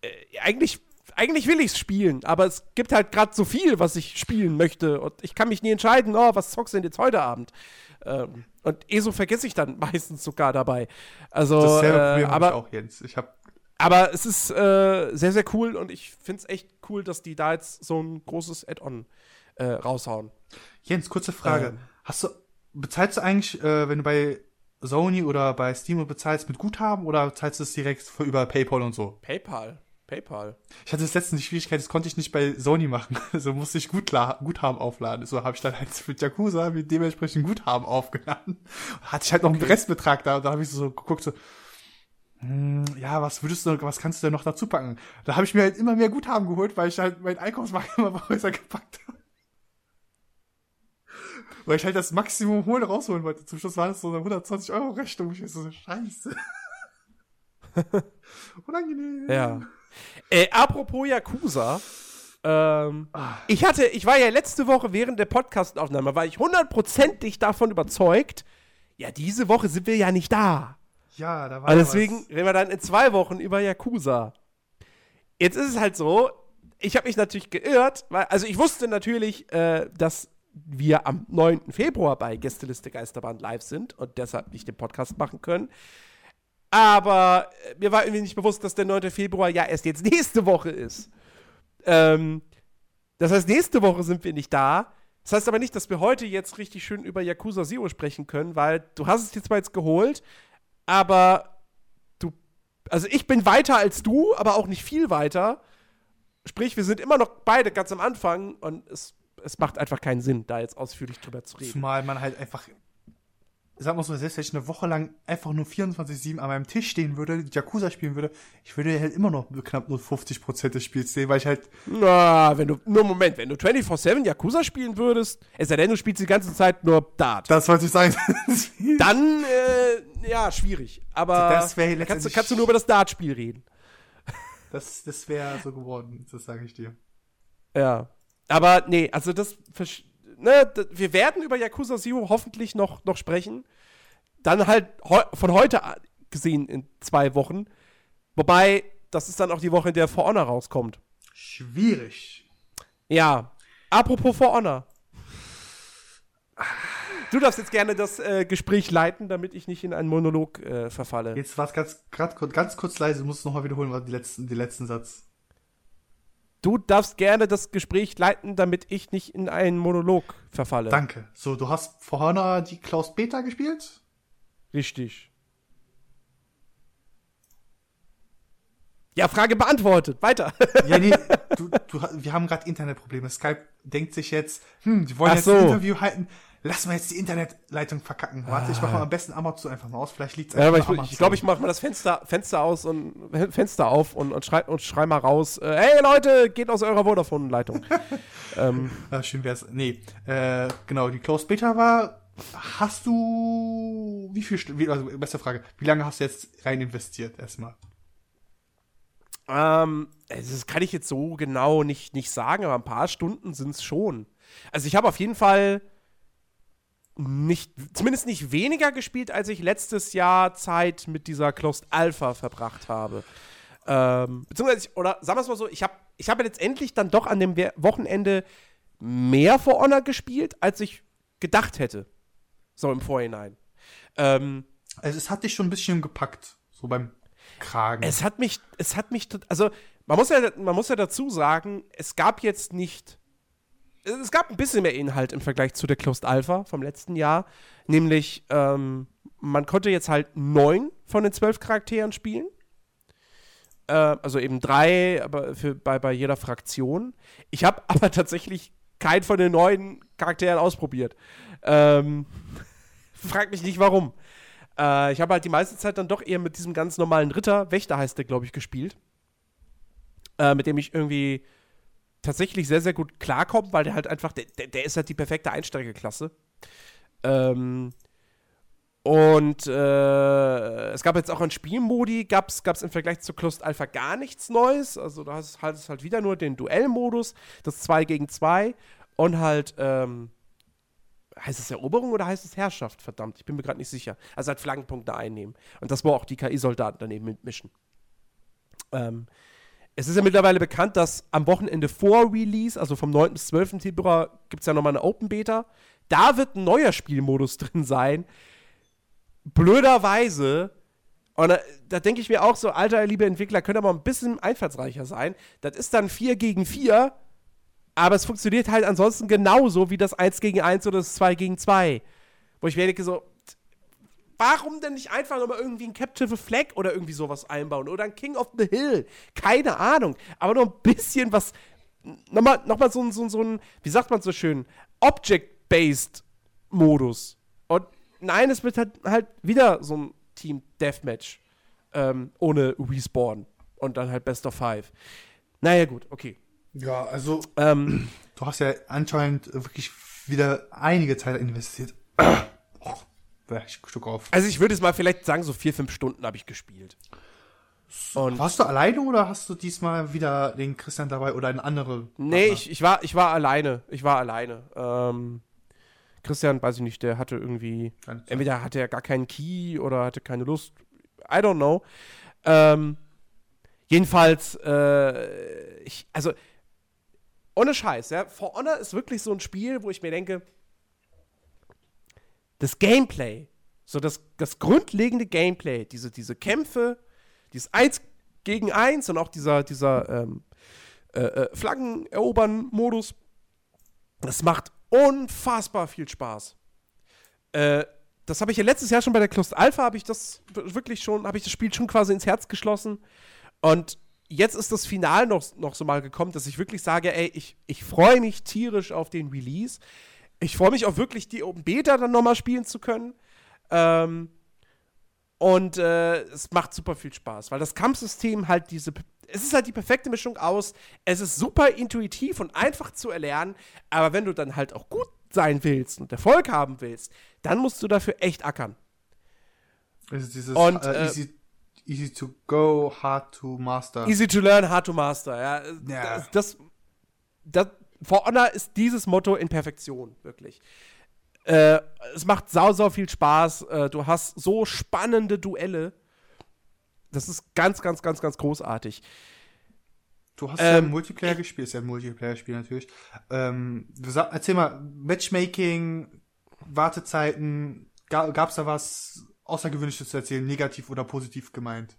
äh, eigentlich, eigentlich will ich es spielen, aber es gibt halt gerade so viel, was ich spielen möchte. Und ich kann mich nie entscheiden, oh, was zockst du denn jetzt heute Abend? Ähm, und ESO vergesse ich dann meistens sogar dabei. Also, Dasselbe äh, aber ich auch, Jens. Ich habe aber es ist äh, sehr, sehr cool und ich finde es echt cool, dass die da jetzt so ein großes Add-on äh, raushauen. Jens, kurze Frage. Ähm. Hast du, bezahlst du eigentlich, äh, wenn du bei Sony oder bei Steam bezahlst mit Guthaben oder zahlst du es direkt für, über PayPal und so? PayPal. PayPal. Ich hatte das letztens die Schwierigkeit, das konnte ich nicht bei Sony machen. So musste ich Guthaben aufladen. So habe ich dann halt mit Yakuza mit dementsprechend Guthaben aufgeladen. Hatte ich halt noch einen Restbetrag da und da habe ich so geguckt, so, hm, ja, was würdest du, was kannst du denn noch dazu packen? Da habe ich mir halt immer mehr Guthaben geholt, weil ich halt meinen Einkaufswagen immer größer gepackt habe. Weil ich halt das Maximum holen rausholen wollte. Zum Schluss war das so eine 120 Euro Rechnung. Ich so, scheiße. Unangenehm. Ja. Äh, apropos Yakuza. Ähm, ich hatte, ich war ja letzte Woche während der Podcastaufnahme, war ich hundertprozentig davon überzeugt, ja, diese Woche sind wir ja nicht da. Ja, da war ja deswegen was. reden wir dann in zwei Wochen über Yakuza. Jetzt ist es halt so, ich habe mich natürlich geirrt, weil, also ich wusste natürlich, äh, dass wir am 9. Februar bei Gästeliste Geisterbahn live sind und deshalb nicht den Podcast machen können. Aber äh, mir war irgendwie nicht bewusst, dass der 9. Februar ja erst jetzt nächste Woche ist. Ähm, das heißt, nächste Woche sind wir nicht da. Das heißt aber nicht, dass wir heute jetzt richtig schön über Yakuza Zero sprechen können, weil du hast es dir zwar jetzt geholt, aber du, also ich bin weiter als du, aber auch nicht viel weiter. Sprich, wir sind immer noch beide ganz am Anfang und es, es macht einfach keinen Sinn, da jetzt ausführlich drüber zu reden. Zumal man halt einfach, sag mal so, selbst wenn ich eine Woche lang einfach nur 24-7 an meinem Tisch stehen würde, Yakuza spielen würde, ich würde halt immer noch knapp nur 50% des Spiels sehen, weil ich halt, Na, wenn du, nur Moment, wenn du 24-7 Yakuza spielen würdest, es sei denn, du spielst die ganze Zeit nur Dart. das wollte ich sagen. Dann, äh, ja, schwierig. Aber Das wär kannst, du, kannst du nur über das Dart-Spiel reden. Das, das wäre so geworden, das sage ich dir. Ja. Aber nee, also das. Ne, wir werden über Yakuza Zero hoffentlich noch, noch sprechen. Dann halt heu von heute gesehen in zwei Wochen. Wobei, das ist dann auch die Woche, in der For Honor rauskommt. Schwierig. Ja. Apropos For Honor. Du darfst jetzt gerne das äh, Gespräch leiten, damit ich nicht in einen Monolog äh, verfalle. Jetzt war es ganz, grad, ganz kurz leise, du musst es nochmal wiederholen, war die letzten, den letzten Satz. Du darfst gerne das Gespräch leiten, damit ich nicht in einen Monolog verfalle. Danke. So, du hast vor Honor die Klaus Beta gespielt? Richtig. Ja, Frage beantwortet. Weiter. Ja, nee, du, du, wir haben gerade Internetprobleme. Skype denkt sich jetzt, hm, die wollen Ach jetzt so. ein Interview halten. Lass mal jetzt die Internetleitung verkacken. Warte, ich mache mal am besten Amazon einfach mal aus. Vielleicht liegt's Ja, aber einfach ich an ich, glaub, ich mache mal das Fenster, Fenster aus und Fenster auf und, und, schrei, und schrei mal raus. Äh, hey Leute, geht aus eurer Vodafone-Leitung. ähm, Ah, schön wär's. Nee, äh, genau, die Closed Beta war. Hast du. Wie viel wie, Also, beste Frage. Wie lange hast du jetzt rein investiert erstmal? ähm, das kann ich jetzt so genau nicht, nicht sagen, aber ein paar Stunden sind es schon. Also ich habe auf jeden Fall nicht, zumindest nicht weniger gespielt, als ich letztes Jahr Zeit mit dieser Closed Alpha verbracht habe. Ähm, beziehungsweise, oder sagen wir es mal so, ich habe ich hab letztendlich dann doch an dem Wochenende mehr For Honor gespielt, als ich gedacht hätte. So im Vorhinein. Ähm, Also, es hat dich schon ein bisschen gepackt. So beim Kragen. es hat mich, es hat mich, also man muss ja, man muss ja dazu sagen, es gab jetzt nicht, es gab ein bisschen mehr Inhalt im Vergleich zu der Closed Alpha vom letzten Jahr, nämlich ähm, man konnte jetzt halt neun von den zwölf Charakteren spielen, äh, also eben drei, aber für, bei, bei jeder Fraktion. Ich habe aber tatsächlich keinen von den neuen Charakteren ausprobiert. Ähm, frag mich nicht warum. Äh, ich habe halt die meiste Zeit dann doch eher mit diesem ganz normalen Ritter, Wächter heißt der, glaube ich, gespielt. Äh, mit dem ich irgendwie tatsächlich sehr, sehr gut klarkomme, weil der halt einfach, der, der, ist halt die perfekte Einsteigerklasse. Ähm, und äh, es gab jetzt auch an Spielmodi, gab es im Vergleich zu Closed Alpha gar nichts Neues. Also da hast halt, halt wieder nur den Duellmodus, das 2 gegen 2 und halt, ähm, heißt es Eroberung oder heißt es Herrschaft? Verdammt, ich bin mir gerade nicht sicher. Also halt Flaggenpunkte einnehmen. Und das, wo auch die KI-Soldaten daneben mitmischen. Ähm, es ist ja mittlerweile bekannt, dass am Wochenende vor Release, also vom 9. bis 12. Februar, gibt es ja nochmal eine Open Beta. Da wird ein neuer Spielmodus drin sein. Blöderweise. Und da, da denke ich mir auch so, alter, liebe Entwickler, könnt ihr mal ein bisschen einfallsreicher sein. Das ist dann 4 gegen 4, aber es funktioniert halt ansonsten genauso wie das 1 gegen 1 oder das 2 gegen 2. Wo ich mir denke so, warum denn nicht einfach nochmal irgendwie ein Captive Flag oder irgendwie sowas einbauen oder ein King of the Hill? Keine Ahnung. Aber noch ein bisschen was, nochmal noch mal so, ein- so, so ein, wie sagt man so schön, Object-Based Modus. Und nein, es wird halt, halt wieder so ein Team Deathmatch ähm, ohne Respawn und dann halt Best of Five. Naja, gut, okay. ja, also, Ähm, du hast ja anscheinend wirklich wieder einige Zeit investiert. Ich Stück auf. also ich würde es mal vielleicht sagen, so vier, fünf Stunden habe ich gespielt. Und Warst du alleine oder hast du diesmal wieder den Christian dabei oder einen anderen? Nee, ich, ich, war, ich war alleine. Ich war alleine. Ähm, Christian, weiß ich nicht, der hatte irgendwie. Entweder hatte er gar keinen Key oder hatte keine Lust. I don't know. Ähm, jedenfalls, äh, ich, also, ohne Scheiß, ja. For Honor ist wirklich so ein Spiel, wo ich mir denke, das Gameplay, So das, das grundlegende Gameplay, diese, diese Kämpfe, dieses Eins gegen Eins und auch dieser, dieser ähm, äh, äh, Flaggen-Erobern-Modus, das macht unfassbar viel Spaß. Äh, das habe ich ja letztes Jahr schon bei der Closed Alpha, habe ich das wirklich schon, habe ich das Spiel schon quasi ins Herz geschlossen. Und jetzt ist das Final noch, noch so mal gekommen, dass ich wirklich sage, ey, ich, ich freue mich tierisch auf den Release. Ich freue mich auch wirklich, die Open Beta dann nochmal spielen zu können. Ähm, und äh, es macht super viel Spaß, weil das Kampfsystem halt diese. Es ist halt die perfekte Mischung aus. Es ist super intuitiv und einfach zu erlernen, aber wenn du dann halt auch gut sein willst und Erfolg haben willst, dann musst du dafür echt ackern. Also dieses und, uh, easy, easy to go, hard to master. Easy to learn, hard to master, ja. ja. Das, das, das, For Honor ist dieses Motto in Perfektion, wirklich. Äh, es macht sau, sau viel Spaß. Äh, du hast so spannende Duelle. Das ist ganz, ganz, ganz, ganz großartig. Du hast ähm, ja Multiplayer gespielt, ist ja ein Multiplayer-Spiel natürlich. Ähm, sag, erzähl mal, Matchmaking, Wartezeiten, gab es da was Außergewöhnliches zu erzählen, negativ oder positiv gemeint?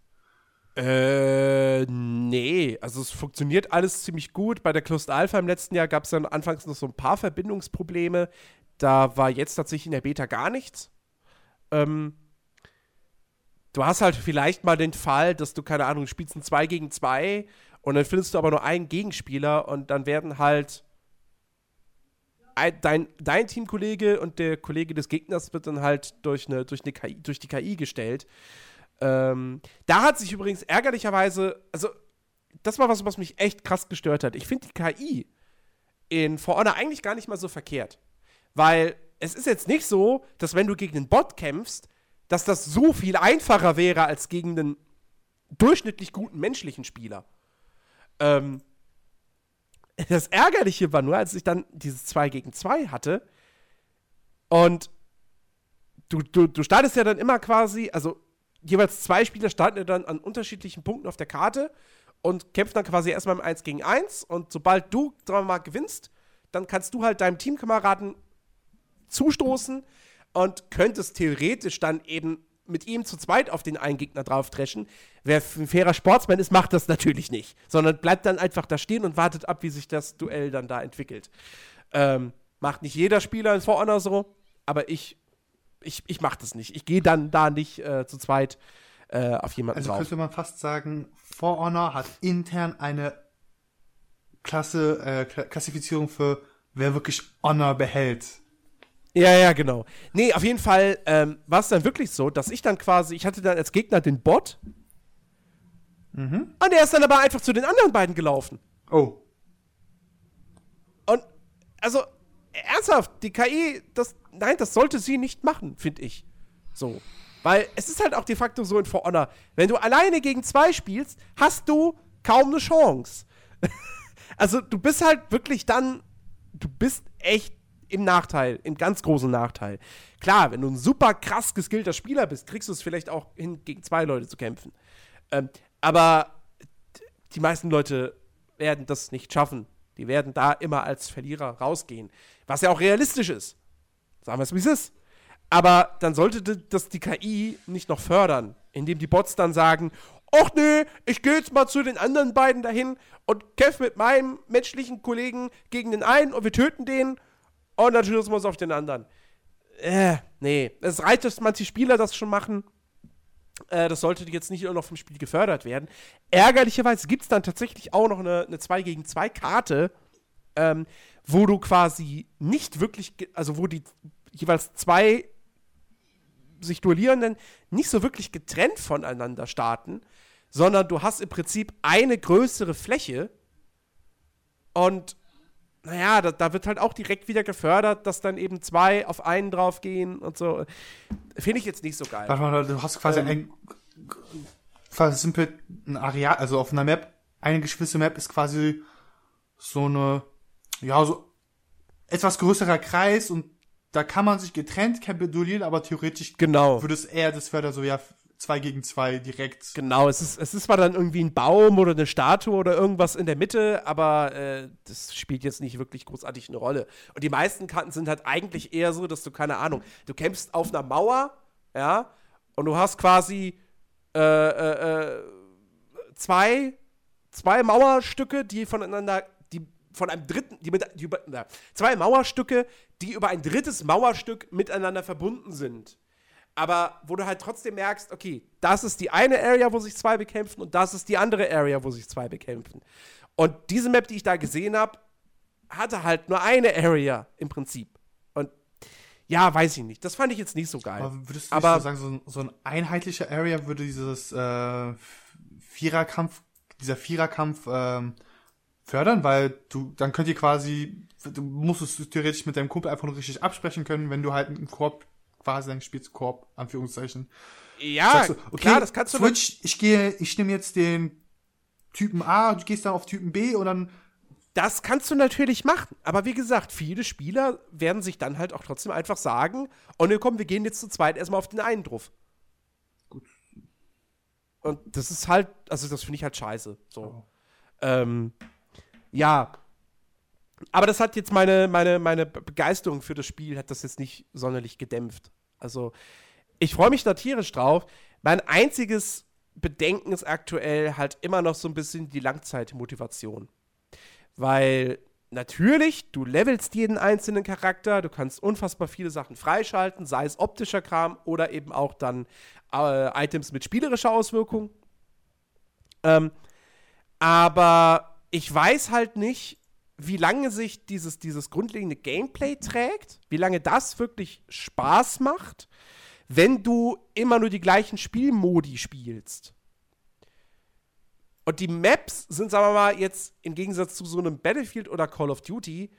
Äh, nee. Also es funktioniert alles ziemlich gut. Bei der Closed Alpha im letzten Jahr gab es dann anfangs noch so ein paar Verbindungsprobleme. Da war jetzt tatsächlich in der Beta gar nichts. Ähm, du hast halt vielleicht mal den Fall, dass du, keine Ahnung, spielst ein 2 gegen 2 und dann findest du aber nur einen Gegenspieler und dann werden halt dein, dein Teamkollege und der Kollege des Gegners wird dann halt durch, eine, durch, eine KI, durch die KI gestellt. Ähm, da hat sich übrigens ärgerlicherweise, also das war was, was mich echt krass gestört hat. Ich finde die KI in For Honor eigentlich gar nicht mal so verkehrt. Weil es ist jetzt nicht so, dass wenn du gegen einen Bot kämpfst, dass das so viel einfacher wäre als gegen einen durchschnittlich guten menschlichen Spieler. Ähm, das Ärgerliche war nur, als ich dann dieses 2 gegen 2 hatte und du, du, du startest ja dann immer quasi, also jeweils zwei Spieler starten dann an unterschiedlichen Punkten auf der Karte und kämpfen dann quasi erstmal im 1 gegen 1 und sobald du, sagen wir mal, gewinnst, dann kannst du halt deinem Teamkameraden zustoßen und könntest theoretisch dann eben mit ihm zu zweit auf den einen Gegner drauf dreschen. Wer ein fairer Sportsman ist, macht das natürlich nicht, sondern bleibt dann einfach da stehen und wartet ab, wie sich das Duell dann da entwickelt. Ähm, macht nicht jeder Spieler in For Honor so, aber ich, ich, ich mach das nicht. Ich gehe dann da nicht äh, zu zweit äh, auf jemanden also drauf. Also könnte man fast sagen, For Honor hat intern eine Klasse, äh, Klassifizierung für wer wirklich Honor behält. Ja, ja, genau. Nee, auf jeden Fall ähm, war es dann wirklich so, dass ich dann quasi, ich hatte dann als Gegner den Bot. Mhm. Und der ist dann aber einfach zu den anderen beiden gelaufen. Oh. Und, also, ernsthaft, die KI, das, nein, das sollte sie nicht machen, finde ich. So. Weil es ist halt auch de facto so in For Honor, wenn du alleine gegen zwei spielst, hast du kaum eine Chance. also, du bist halt wirklich dann, du bist echt im Nachteil, im ganz großen Nachteil. Klar, wenn du ein super krass geskillter Spieler bist, kriegst du es vielleicht auch hin, gegen zwei Leute zu kämpfen. Ähm, aber die meisten Leute werden das nicht schaffen. Die werden da immer als Verlierer rausgehen. Was ja auch realistisch ist. Sagen wir es, wie es ist. Aber dann sollte das die KI nicht noch fördern, indem die Bots dann sagen, ach nee, ich gehe jetzt mal zu den anderen beiden dahin und kämpfe mit meinem menschlichen Kollegen gegen den einen und wir töten den und dann stürzen wir uns auf den anderen. Äh, nee. Es reicht, dass manche Spieler das schon machen. Äh, das sollte jetzt nicht nur noch vom Spiel gefördert werden. Ärgerlicherweise gibt es dann tatsächlich auch noch eine, eine 2 gegen 2 Karte, ähm, wo du quasi nicht wirklich, also wo die jeweils zwei sich duellierenden nicht so wirklich getrennt voneinander starten, sondern du hast im Prinzip eine größere Fläche und naja, da, da, wird halt auch direkt wieder gefördert, dass dann eben zwei auf einen draufgehen und so. Finde ich jetzt nicht so geil. Warte mal, du hast quasi ähm, ein versimpelt ein Areal, also auf einer Map, eine gewisse Map ist quasi so eine, ja, so etwas größerer Kreis und da kann man sich getrennt kapitulieren, aber theoretisch genau. würde es eher das Förder so, ja, zwei gegen zwei direkt. Genau, es ist, es ist zwar dann irgendwie ein Baum oder eine Statue oder irgendwas in der Mitte, aber äh, das spielt jetzt nicht wirklich großartig eine Rolle. Und die meisten Karten sind halt eigentlich eher so, dass du, keine Ahnung, du kämpfst auf einer Mauer ja, und du hast quasi äh, äh, äh, zwei, zwei Mauerstücke, die voneinander, die von einem dritten, die mit, die über, na, zwei Mauerstücke, die über ein drittes Mauerstück miteinander verbunden sind. Aber wo du halt trotzdem merkst, okay, das ist die eine Area, wo sich zwei bekämpfen und das ist die andere Area, wo sich zwei bekämpfen. Und diese Map, die ich da gesehen habe, hatte halt nur eine Area im Prinzip. Und ja, weiß ich nicht. Das fand ich jetzt nicht so geil. Aber würdest du Aber- so sagen, so ein, so ein einheitlicher Area würde dieses äh, Viererkampf, dieser Viererkampf ähm, fördern, weil du, dann könnt ihr quasi, du musst es theoretisch mit deinem Kumpel einfach nur richtig absprechen können, wenn du halt einen Koop quasi spielst, Koop, Anführungszeichen. Ja, du, okay, klar, das kannst du Switch, ich gehe, ich nehme jetzt den Typen A, du gehst dann auf Typen B und dann Das kannst du natürlich machen. Aber wie gesagt, viele Spieler werden sich dann halt auch trotzdem einfach sagen: Oh ne, komm, wir gehen jetzt zu zweit erstmal auf den einen drauf. Und das ist halt, also das finde ich halt scheiße. So. Ähm, ja. Aber das hat jetzt meine, meine, meine Be- Begeisterung für das Spiel, hat das jetzt nicht sonderlich gedämpft. Also, ich freue mich da tierisch drauf. Mein einziges Bedenken ist aktuell halt immer noch so ein bisschen die Langzeitmotivation. Weil natürlich, du levelst jeden einzelnen Charakter, du kannst unfassbar viele Sachen freischalten, sei es optischer Kram oder eben auch dann äh, Items mit spielerischer Auswirkung. Ähm, aber ich weiß halt nicht, wie lange sich dieses, dieses grundlegende Gameplay trägt, wie lange das wirklich Spaß macht, wenn du immer nur die gleichen Spielmodi spielst. Und die Maps sind, sagen wir mal, jetzt im Gegensatz zu so einem Battlefield oder Call of Duty,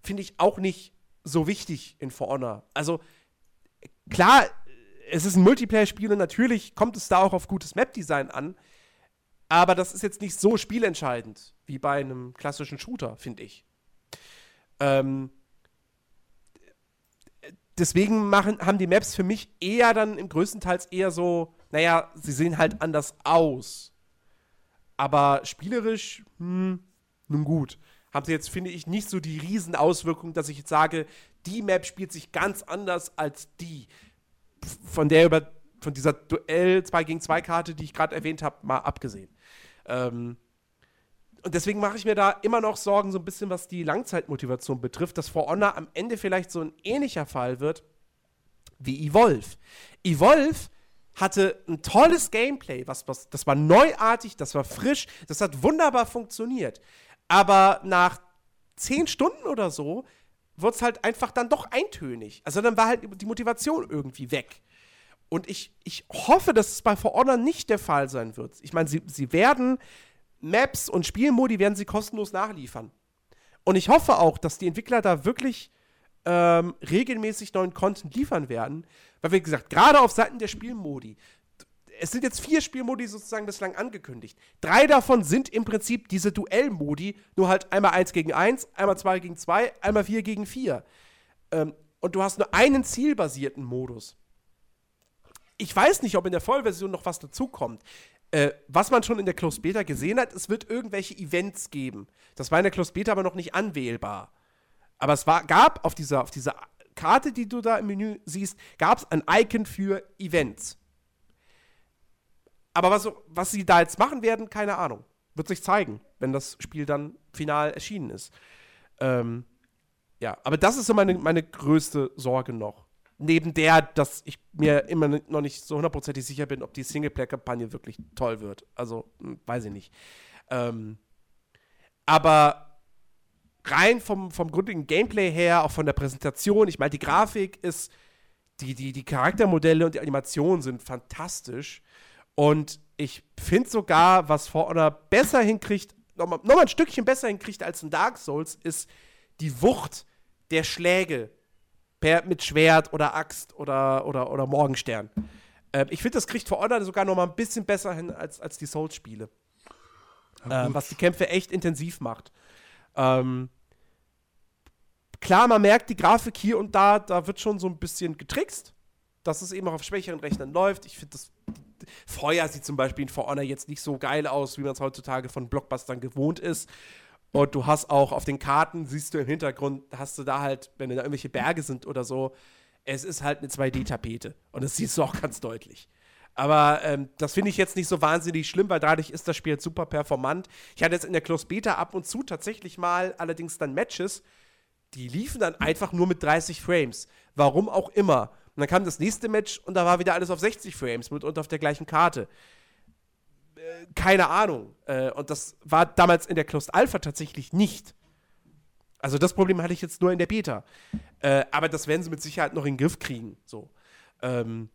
finde ich auch nicht so wichtig in For Honor. Also, klar, es ist ein Multiplayer-Spiel und natürlich kommt es da auch auf gutes Map-Design an. Aber das ist jetzt nicht so spielentscheidend wie bei einem klassischen Shooter, finde ich. Ähm, deswegen machen, haben die Maps für mich eher dann im größtenteils eher so, naja, sie sehen halt anders aus. Aber spielerisch, hm, nun gut. Haben sie jetzt, finde ich, nicht so die Riesenauswirkung, dass ich jetzt sage, die Map spielt sich ganz anders als die. Von der über, von dieser Duell 2 gegen 2 Karte, die ich gerade erwähnt habe, mal abgesehen. Ähm, und deswegen mache ich mir da immer noch Sorgen, so ein bisschen, was die Langzeitmotivation betrifft, dass For Honor am Ende vielleicht so ein ähnlicher Fall wird wie Evolve. Evolve hatte ein tolles Gameplay, was, was, das war neuartig, das war frisch, das hat wunderbar funktioniert. Aber nach zehn Stunden oder so wird es halt einfach dann doch eintönig. Also dann war halt die Motivation irgendwie weg. Und ich, ich hoffe, dass es bei For Honor nicht der Fall sein wird. Ich meine, sie, sie werden Maps und Spielmodi werden sie kostenlos nachliefern. Und ich hoffe auch, dass die Entwickler da wirklich ähm, regelmäßig neuen Content liefern werden. Weil, wie gesagt, gerade auf Seiten der Spielmodi, es sind jetzt vier Spielmodi sozusagen bislang angekündigt. Drei davon sind im Prinzip diese Duellmodi, nur halt einmal eins gegen eins, einmal zwei gegen zwei, einmal vier gegen vier. Ähm, und du hast nur einen zielbasierten Modus. Ich weiß nicht, ob in der Vollversion noch was dazukommt. Äh, was man schon in der Closed Beta gesehen hat, es wird irgendwelche Events geben. Das war in der Closed Beta aber noch nicht anwählbar. Aber es war, gab auf dieser, auf dieser Karte, die du da im Menü siehst, gab es ein Icon für Events. Aber was, was sie da jetzt machen werden, keine Ahnung. Wird sich zeigen, wenn das Spiel dann final erschienen ist. Ähm, ja, aber das ist so meine, meine größte Sorge noch. Neben der, dass ich mir immer noch nicht so hundertprozentig sicher bin, ob die Singleplayer-Kampagne wirklich toll wird. Also, hm, weiß ich nicht. Ähm, aber rein vom, vom grundlegenden Gameplay her, auch von der Präsentation, ich meine, die Grafik ist, die, die, die Charaktermodelle und die Animationen sind fantastisch. Und ich finde sogar, was For Honor besser hinkriegt, nochmal noch mal ein Stückchen besser hinkriegt als in Dark Souls, ist die Wucht der Schläge per, mit Schwert oder Axt oder, oder, oder Morgenstern. Äh, ich finde, das kriegt For Honor sogar noch mal ein bisschen besser hin als, als die Souls-Spiele. Äh, was die Kämpfe echt intensiv macht. Ähm, klar, man merkt die Grafik hier und da, da wird schon so ein bisschen getrickst, dass es eben auch auf schwächeren Rechnern läuft. Ich finde das. Feuer sieht zum Beispiel in For Honor jetzt nicht so geil aus, wie man es heutzutage von Blockbustern gewohnt ist. Und du hast auch auf den Karten, siehst du im Hintergrund, hast du da halt, wenn da irgendwelche Berge sind oder so, es ist halt eine 2D-Tapete. Und das siehst du auch ganz deutlich. Aber ähm, das finde ich jetzt nicht so wahnsinnig schlimm, weil dadurch ist das Spiel super performant. Ich hatte jetzt in der Close Beta ab und zu tatsächlich mal allerdings dann Matches, die liefen dann einfach nur mit 30 Frames. Warum auch immer. Und dann kam das nächste Match und da war wieder alles auf 60 Frames, mitunter auf der gleichen Karte. Äh, keine Ahnung. Äh, und das war damals in der Closed Alpha tatsächlich nicht. Also das Problem hatte ich jetzt nur in der Beta. Äh, aber das werden sie mit Sicherheit noch in den Griff kriegen. So. Ähm,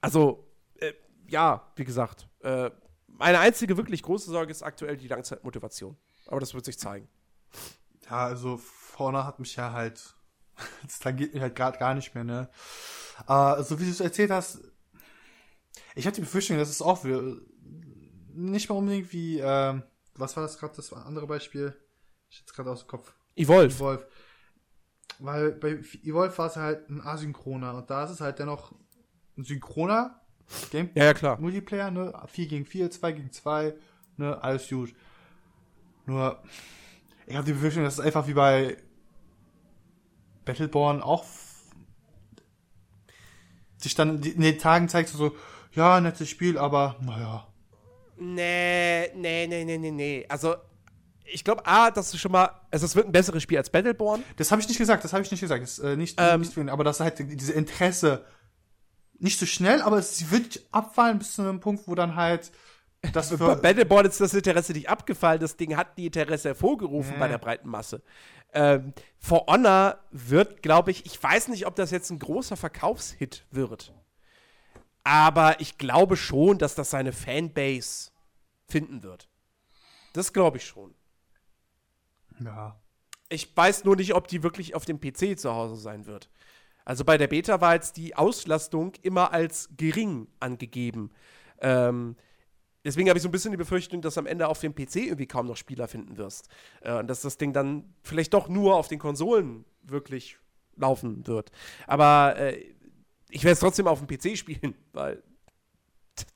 also, äh, ja, wie gesagt, äh, meine einzige wirklich große Sorge ist aktuell die Langzeitmotivation. Aber das wird sich zeigen. Ja, also vorne hat mich ja halt, das tangiert mich halt gerade gar nicht mehr, ne? Äh, so wie du es erzählt hast, ich hatte die Befürchtung, dass es auch wieder, nicht mal unbedingt wie, äh, was war das gerade, das andere Beispiel? Ich jetzt gerade aus dem Kopf. Evolve. Evolve. Weil bei Evolve war es halt ein asynchroner und da ist es halt dennoch ein synchroner Game Ja, ja, klar. Multiplayer, ne? 4 gegen 4, 2 gegen 2, ne? Alles gut. Nur, ich habe die Befürchtung, dass es einfach wie bei Battleborn auch sich dann in den Tagen zeigt, so, ja, nettes Spiel, aber naja. Nee, nee, nee, nee, nee, nee. Also, ich glaube, A, das ist schon mal, also es wird ein besseres Spiel als Battleborn. Das habe ich nicht gesagt, das habe ich nicht gesagt. Das, äh, nicht, Ähm. nicht aber das halt diese Interesse nicht so schnell, aber es wird abfallen bis zu einem Punkt, wo dann halt das Bei für, Battleborn ist das Interesse nicht abgefallen, das Ding hat die Interesse hervorgerufen Ja. bei der breiten Masse. Ähm, For Honor wird, glaube ich, ich weiß nicht, ob das jetzt ein großer Verkaufshit wird. Aber ich glaube schon, dass das seine Fanbase finden wird. Das glaube ich schon. ja. Ich weiß nur nicht, ob die wirklich auf dem PC zu Hause sein wird. Also bei der Beta war jetzt die Auslastung immer als gering angegeben. Ähm, deswegen habe ich so ein bisschen die Befürchtung, dass am Ende auf dem PC irgendwie kaum noch Spieler finden wirst. Äh, und dass das Ding dann vielleicht doch nur auf den Konsolen wirklich laufen wird. Aber äh, ich werde es trotzdem auf dem PC spielen, weil,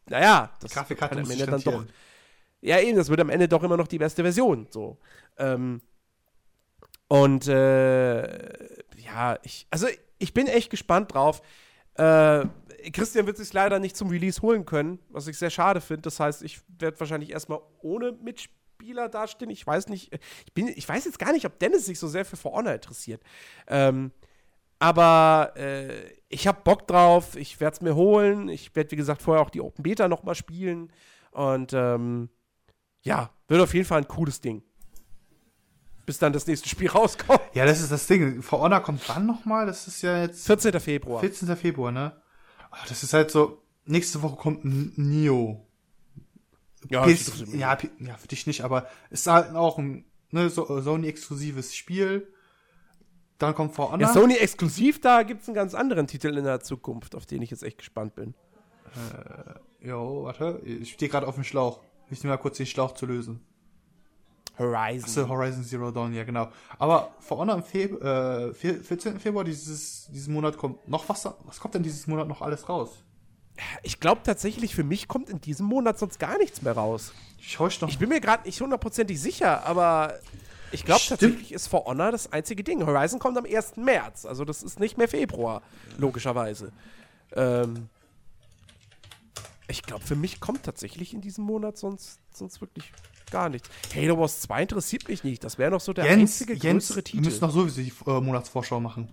naja, das muss am Ende dann doch ja, eben, das wird am Ende doch immer noch die beste Version. So. Ähm, und äh, ja, ich, also ich bin echt gespannt drauf. Äh, Christian wird sich leider nicht zum Release holen können, was ich sehr schade finde. Das heißt, ich werde wahrscheinlich erstmal ohne Mitspieler dastehen. Ich weiß nicht, ich, bin, ich weiß jetzt gar nicht, ob Dennis sich so sehr für For Honor interessiert. Ähm, aber äh, ich habe Bock drauf, ich werde es mir holen. Ich werde, wie gesagt, vorher auch die Open Beta noch mal spielen. Und ähm, ja, wird auf jeden Fall ein cooles Ding. Bis dann das nächste Spiel rauskommt. ja, das ist das Ding. For Honor kommt wann nochmal? Das ist ja jetzt 14. Februar. 14. Februar, ne? Ah, Das ist halt so, nächste Woche kommt ein Nio. Ja, PS, ja, ja, für dich nicht, aber es ist halt auch ein ne, so, Sony-exklusives Spiel. Dann kommt For Honor. Ja, Sony exklusiv, da gibt es einen ganz anderen Titel in der Zukunft, auf den ich jetzt echt gespannt bin. Jo, warte, ich stehe gerade auf dem Schlauch. Ich nehme mal kurz den Schlauch zu lösen. Horizon. Achso, Horizon Zero Dawn, ja genau. Aber For Honor im Feb äh, 14. Februar dieses, diesen Monat kommt noch was. Was kommt denn dieses Monat noch alles raus? Ich glaube tatsächlich, für mich kommt in diesem Monat sonst gar nichts mehr raus. Ich. Ich bin mir gerade nicht hundertprozentig sicher, aber ich glaube tatsächlich ist For Honor das einzige Ding. Horizon kommt am 1. März, also das ist nicht mehr Februar, logischerweise. Ähm, ich glaube, für mich kommt tatsächlich in diesem Monat sonst, sonst wirklich gar nichts. Halo Wars 2 interessiert mich nicht. Das wäre noch so der Jens, einzige Jens, größere wir Titel. müssen noch sowieso die äh, Monatsvorschau machen.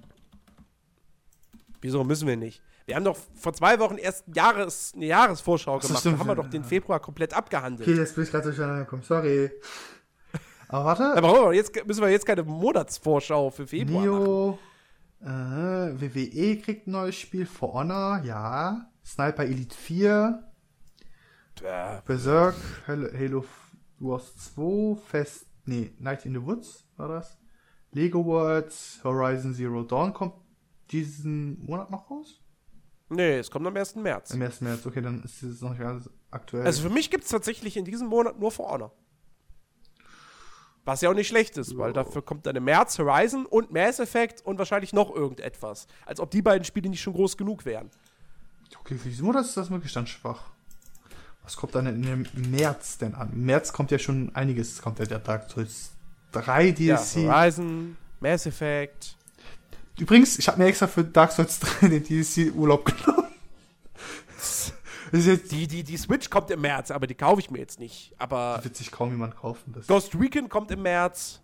Wieso müssen wir nicht? Wir haben doch vor zwei Wochen erst Jahres, eine Jahresvorschau das gemacht. Da haben wir doch den Februar komplett abgehandelt. jetzt bin ich gerade durcheinander gekommen, sorry. Aber warte. Aber? Jetzt müssen wir jetzt keine Monatsvorschau für Februar machen. Neo, äh, WWE kriegt ein neues Spiel, For Honor, ja. Sniper Elite 4, Äh, Berserk, Halo, Halo Wars 2, Fest, nee, Night in the Woods war das. Lego Worlds, Horizon Zero Dawn kommt diesen Monat noch raus? nee, es kommt am 1. März. Im 1. März, okay, dann ist es noch nicht alles aktuell. Also für mich gibt es tatsächlich in diesem Monat nur For Honor. Was ja auch nicht schlecht ist, weil dafür kommt dann im März Horizon und Mass Effect und wahrscheinlich noch irgendetwas. Als ob die beiden Spiele nicht schon groß genug wären. okay, für diesen Monat ist das wirklich dann schwach. Was kommt dann im März denn an? Im März kommt ja schon einiges. Es kommt ja der Dark Souls 3 Ja, DLC. Horizon, Mass Effect. Übrigens, ich habe mir extra für Dark Souls 3 den DLC Urlaub genommen. Die, die, die Switch kommt im März, aber die kaufe ich mir jetzt nicht. Aber. wird sich kaum jemand kaufen. Das Ghost Recon kommt im März.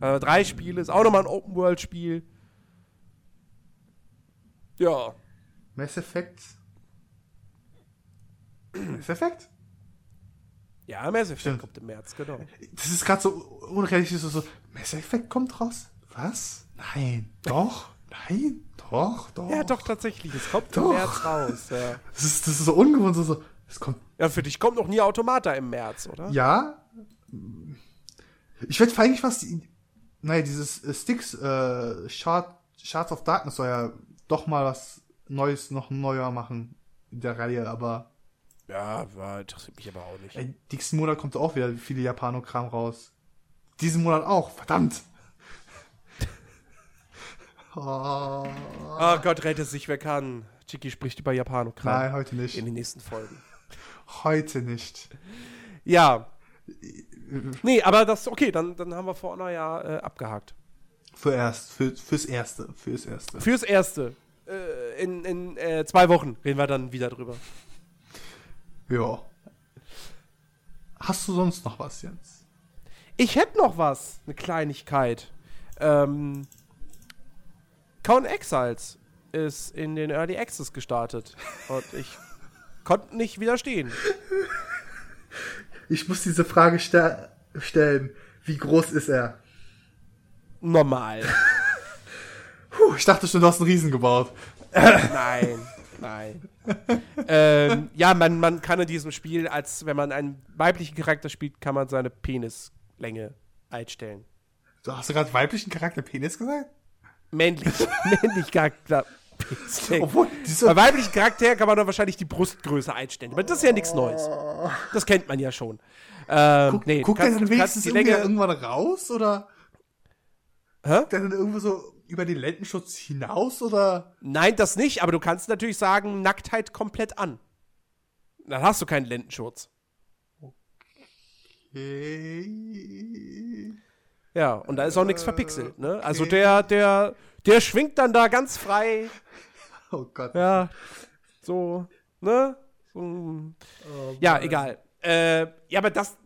Äh, drei Spiele, ist auch nochmal ein Open-World-Spiel. Ja. Mass Effect. Mass Effect? Ja, Mass Effect Stimmt. kommt im März, genau. Das ist gerade so unrealistisch, so, Mass Effect kommt raus? Was? Nein. Doch? Nein? Doch, doch. Ja, doch, tatsächlich. Es kommt doch. im März raus. Ja. Das, ist, das ist so ungewohnt. So, so. Es kommt ja, für dich kommt noch nie Automata im März, oder? Ja. Ich werde eigentlich was. Naja, dieses äh, Sticks, äh, Shard, Shards of Darkness soll ja doch mal was Neues, noch neuer machen in der Reihe, aber. Ja, war, interessiert mich aber auch nicht. Ey, nächsten Monat kommt auch wieder viele Japano-Kram raus. Diesen Monat auch, verdammt. Oh. oh Gott, rette sich, wer kann. Chiki spricht über Japanokram. Nein, heute nicht. In den nächsten Folgen. Heute nicht. Ja. Nee, aber das, okay, dann, dann haben wir vor Honor ja äh, abgehakt. Vorerst, für, fürs Erste. Fürs Erste. Fürs Erste. Äh, in in äh, zwei Wochen reden wir dann wieder drüber. Ja. Hast du sonst noch was, Jens? Ich hätte noch was. Eine Kleinigkeit. Ähm, Count Exiles ist in den Early Access gestartet. Und ich konnte nicht widerstehen. Ich muss diese Frage ste stellen. Wie groß ist er? Normal. Puh, ich dachte schon, du hast einen Riesen gebaut. nein, nein. ähm, ja, man, man kann in diesem Spiel, als wenn man einen weiblichen Charakter spielt, kann man seine Penislänge einstellen. Du hast du gerade weiblichen Charakter Penis gesagt? Männlich, männlich Charakter. Obwohl, Bei weiblichen Charakter kann man dann wahrscheinlich die Brustgröße einstellen. Aber das ist ja nichts Neues. Das kennt man ja schon. Ähm, Guck, nee, guckt der dann wenigstens die Länge irgendwann raus oder? Hä? Guckt der dann irgendwo so über den Lendenschutz hinaus oder? Nein, das nicht, aber du kannst natürlich sagen, Nacktheit komplett an. Dann hast du keinen Lendenschutz. Okay. Ja, und da ist auch nichts verpixelt, ne? Okay. Also der, der, der schwingt dann da ganz frei. Oh Gott. Ja. So, ne? So, oh, ja, egal. Äh, ja, aber das,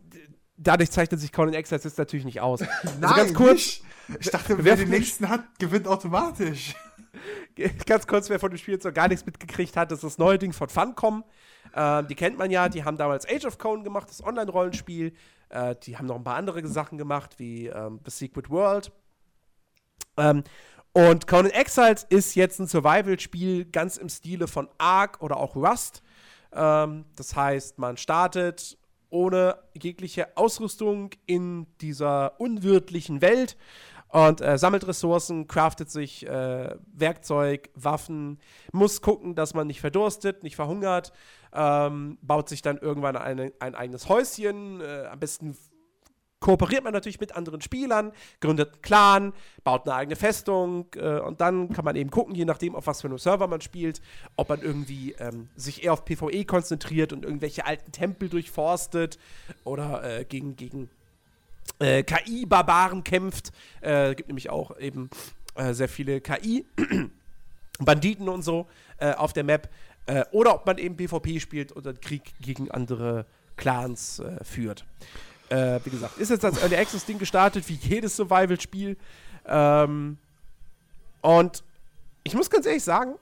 dadurch zeichnet sich Conan Exiles jetzt natürlich nicht aus. Also Nein, ganz kurz. Nicht. Ich dachte, wer den nächsten hat, gewinnt automatisch. ganz kurz, wer von dem Spiel jetzt noch gar nichts mitgekriegt hat, das ist das neue Ding von Funcom. Äh, die kennt man ja, die haben damals Age of Conan gemacht, das Online-Rollenspiel. Äh, die haben noch ein paar andere Sachen gemacht, wie ähm, The Secret World. Ähm, und Conan Exiles ist jetzt ein Survival-Spiel ganz im Stile von Ark oder auch Rust. Ähm, das heißt, man startet ohne jegliche Ausrüstung in dieser unwirtlichen Welt und äh, sammelt Ressourcen, craftet sich äh, Werkzeug, Waffen, muss gucken, dass man nicht verdurstet, nicht verhungert, ähm, baut sich dann irgendwann eine, ein eigenes Häuschen. Äh, am besten kooperiert man natürlich mit anderen Spielern, gründet einen Clan, baut eine eigene Festung äh, und dann kann man eben gucken, je nachdem, auf was für einem Server man spielt, ob man irgendwie ähm, sich eher auf PvE konzentriert und irgendwelche alten Tempel durchforstet oder äh, gegen, gegen äh, KI-Barbaren kämpft. Äh, gibt nämlich auch eben äh, sehr viele KI-Banditen und so äh, auf der Map. Äh, oder ob man eben PvP spielt oder Krieg gegen andere Clans äh, führt. Äh, wie gesagt, ist jetzt das Early Access Ding gestartet, wie jedes Survival-Spiel. Ähm, und ich muss ganz ehrlich sagen,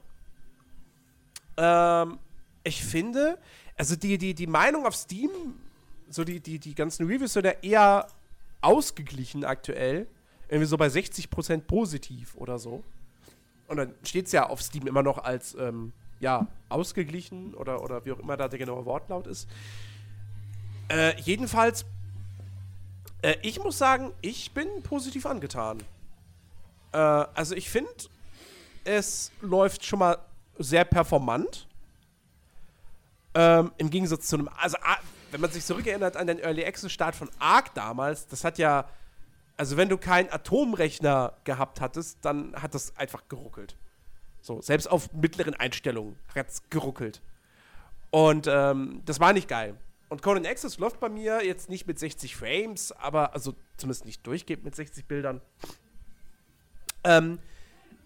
ähm, ich finde, also die, die, die Meinung auf Steam, so die, die, die ganzen Reviews sind ja eher ausgeglichen aktuell. Irgendwie so bei 60% positiv oder so. Und dann steht es ja auf Steam immer noch als ähm, ja, ausgeglichen oder, oder wie auch immer da der genaue Wortlaut ist. Äh, jedenfalls, äh, ich muss sagen, ich bin positiv angetan. Äh, also ich finde, es läuft schon mal sehr performant. Ähm, Im Gegensatz zu einem, also wenn man sich zurückerinnert an den Early Access Start von Arc damals, das hat ja, also wenn du keinen Atomrechner gehabt hattest, dann hat das einfach geruckelt. So, selbst auf mittleren Einstellungen hat es geruckelt. Und ähm, das war nicht geil. Und Conan Access läuft bei mir jetzt nicht mit 60 Frames, aber also zumindest nicht durchgehend mit 60 Bildern. Ähm,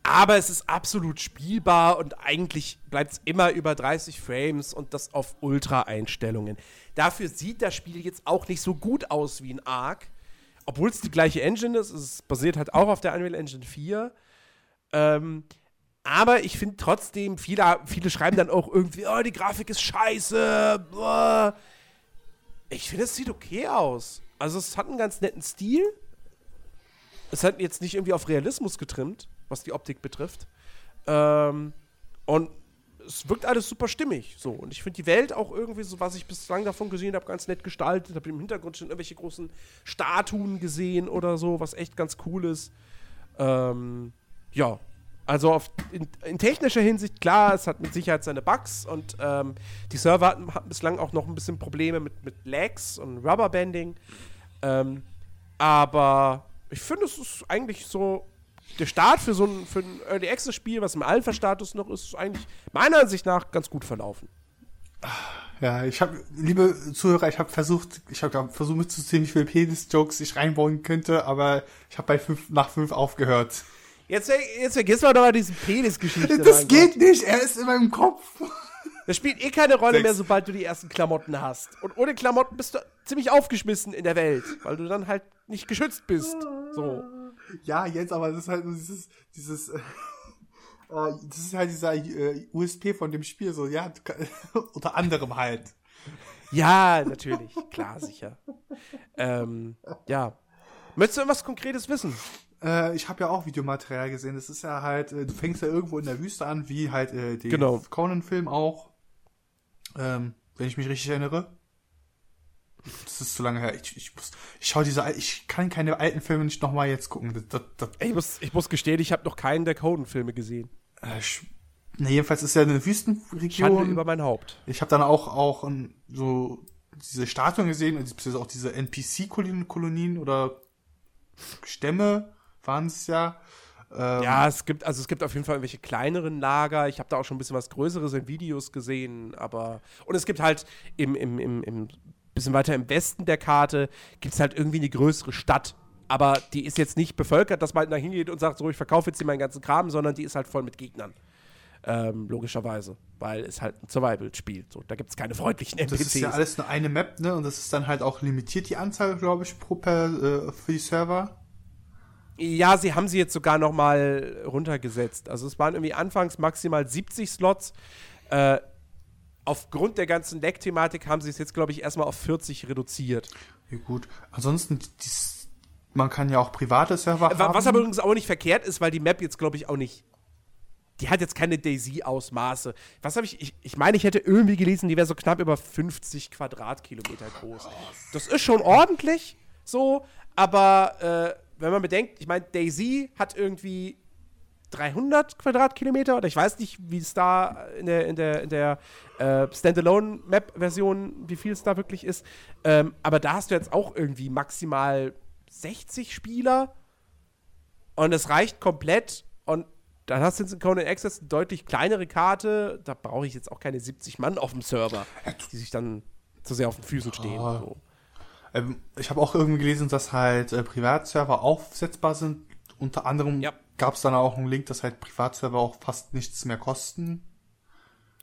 aber es ist absolut spielbar und eigentlich bleibt es immer über 30 Frames und das auf Ultra-Einstellungen. Dafür sieht das Spiel jetzt auch nicht so gut aus wie ein Ark. Obwohl es die gleiche Engine ist, es basiert halt auch auf der Unreal Engine 4. Ähm, aber ich finde trotzdem, viele, viele schreiben dann auch irgendwie, oh, die Grafik ist scheiße. Boah. Ich finde, es sieht okay aus. Also es hat einen ganz netten Stil. Es hat jetzt nicht irgendwie auf Realismus getrimmt was die Optik betrifft. Ähm, und es wirkt alles super stimmig. So. Und ich finde die Welt auch irgendwie, so was ich bislang davon gesehen habe, ganz nett gestaltet. Habe im Hintergrund schon irgendwelche großen Statuen gesehen oder so, was echt ganz cool ist. Ähm, ja. Also auf, in, in, technischer Hinsicht, klar, es hat mit Sicherheit seine Bugs und ähm, die Server hatten, hatten, bislang auch noch ein bisschen Probleme mit, mit Lags und Rubberbanding. Ähm, aber ich finde, es ist eigentlich so der Start für so ein, für ein Early Access Spiel, was im Alpha-Status noch ist, ist eigentlich meiner Ansicht nach ganz gut verlaufen. Ja, ich habe, liebe Zuhörer, ich habe versucht, ich habe versucht mitzuzählen, wie viele Penis-Jokes ich reinbauen könnte, aber ich habe bei fünf, nach fünf aufgehört. Jetzt, jetzt vergiss mal doch mal diese Penis-Geschichte. Das geht Gott. nicht, er ist in meinem Kopf. Das spielt eh keine Rolle Sechs. mehr, sobald du die ersten Klamotten hast. Und ohne Klamotten bist du ziemlich aufgeschmissen in der Welt, weil du dann halt nicht geschützt bist. So. Ja, jetzt, aber das ist halt so dieses, dieses, äh, das ist halt dieser äh, USP von dem Spiel, so, ja, unter anderem halt. Ja, natürlich, klar, sicher. Ähm, ja. Möchtest du irgendwas Konkretes wissen? Äh, ich habe ja auch Videomaterial gesehen. Das ist ja halt, äh, du fängst ja irgendwo in der Wüste an, wie halt äh, den genau. Conan-Film auch. Ähm, wenn ich mich richtig erinnere. Das ist zu lange her. Ich, ich, muss, ich schau diese, ich kann keine alten Filme nicht nochmal jetzt gucken. Das, das, das, ich, muss, ich muss gestehen, ich habe noch keinen der Coden-Filme gesehen. Äh, ich, ne, jedenfalls ist ja eine Wüstenregion. Schande über mein Haupt. Ich habe dann auch, auch um, so diese Statuen gesehen, beziehungsweise auch diese NPC-Kolonien oder Stämme waren es ja. Ähm, ja, es gibt, also es gibt auf jeden Fall irgendwelche kleineren Lager. Ich habe da auch schon ein bisschen was Größeres in Videos gesehen, aber. Und es gibt halt im, im, im, im bisschen weiter im Westen der Karte gibt es halt irgendwie eine größere Stadt. Aber die ist jetzt nicht bevölkert, dass man da hingeht und sagt, so, ich verkaufe jetzt hier meinen ganzen Kram, sondern die ist halt voll mit Gegnern. Ähm, logischerweise, weil es halt ein Survival-Spiel. So, da gibt es keine freundlichen NPCs. Das ist ja alles nur eine Map, ne? Und das ist dann halt auch limitiert, die Anzahl, glaube ich, pro per, äh, für die Server. Ja, sie haben sie jetzt sogar noch mal runtergesetzt. Also es waren irgendwie anfangs maximal 70 Slots. Äh, aufgrund der ganzen Leck-Thematik haben sie es jetzt, glaube ich, erstmal auf 40 reduziert. Ja, gut. Ansonsten, dies, man kann ja auch private Server äh, haben. Was aber übrigens auch nicht verkehrt ist, weil die Map jetzt, glaube ich, auch nicht. Die hat jetzt keine Daisy-Ausmaße. Was habe ich, ich? Ich meine, ich hätte irgendwie gelesen, die wäre so knapp über 50 Quadratkilometer groß. Das ist schon ordentlich so, aber äh, wenn man bedenkt, ich meine, Daisy hat irgendwie 300 Quadratkilometer oder ich weiß nicht, wie es da in der, in der, in der äh, Standalone-Map-Version, wie viel es da wirklich ist. Ähm, aber da hast du jetzt auch irgendwie maximal 60 Spieler und es reicht komplett und dann hast du jetzt in Conan Access eine deutlich kleinere Karte. Da brauche ich jetzt auch keine 70 Mann auf dem Server, die sich dann zu sehr auf den Füßen stehen. Oh. So. Ähm, ich habe auch irgendwie gelesen, dass halt äh, Privatserver aufsetzbar sind. Unter anderem ja gab es dann auch einen Link, dass halt Privatserver auch fast nichts mehr kosten.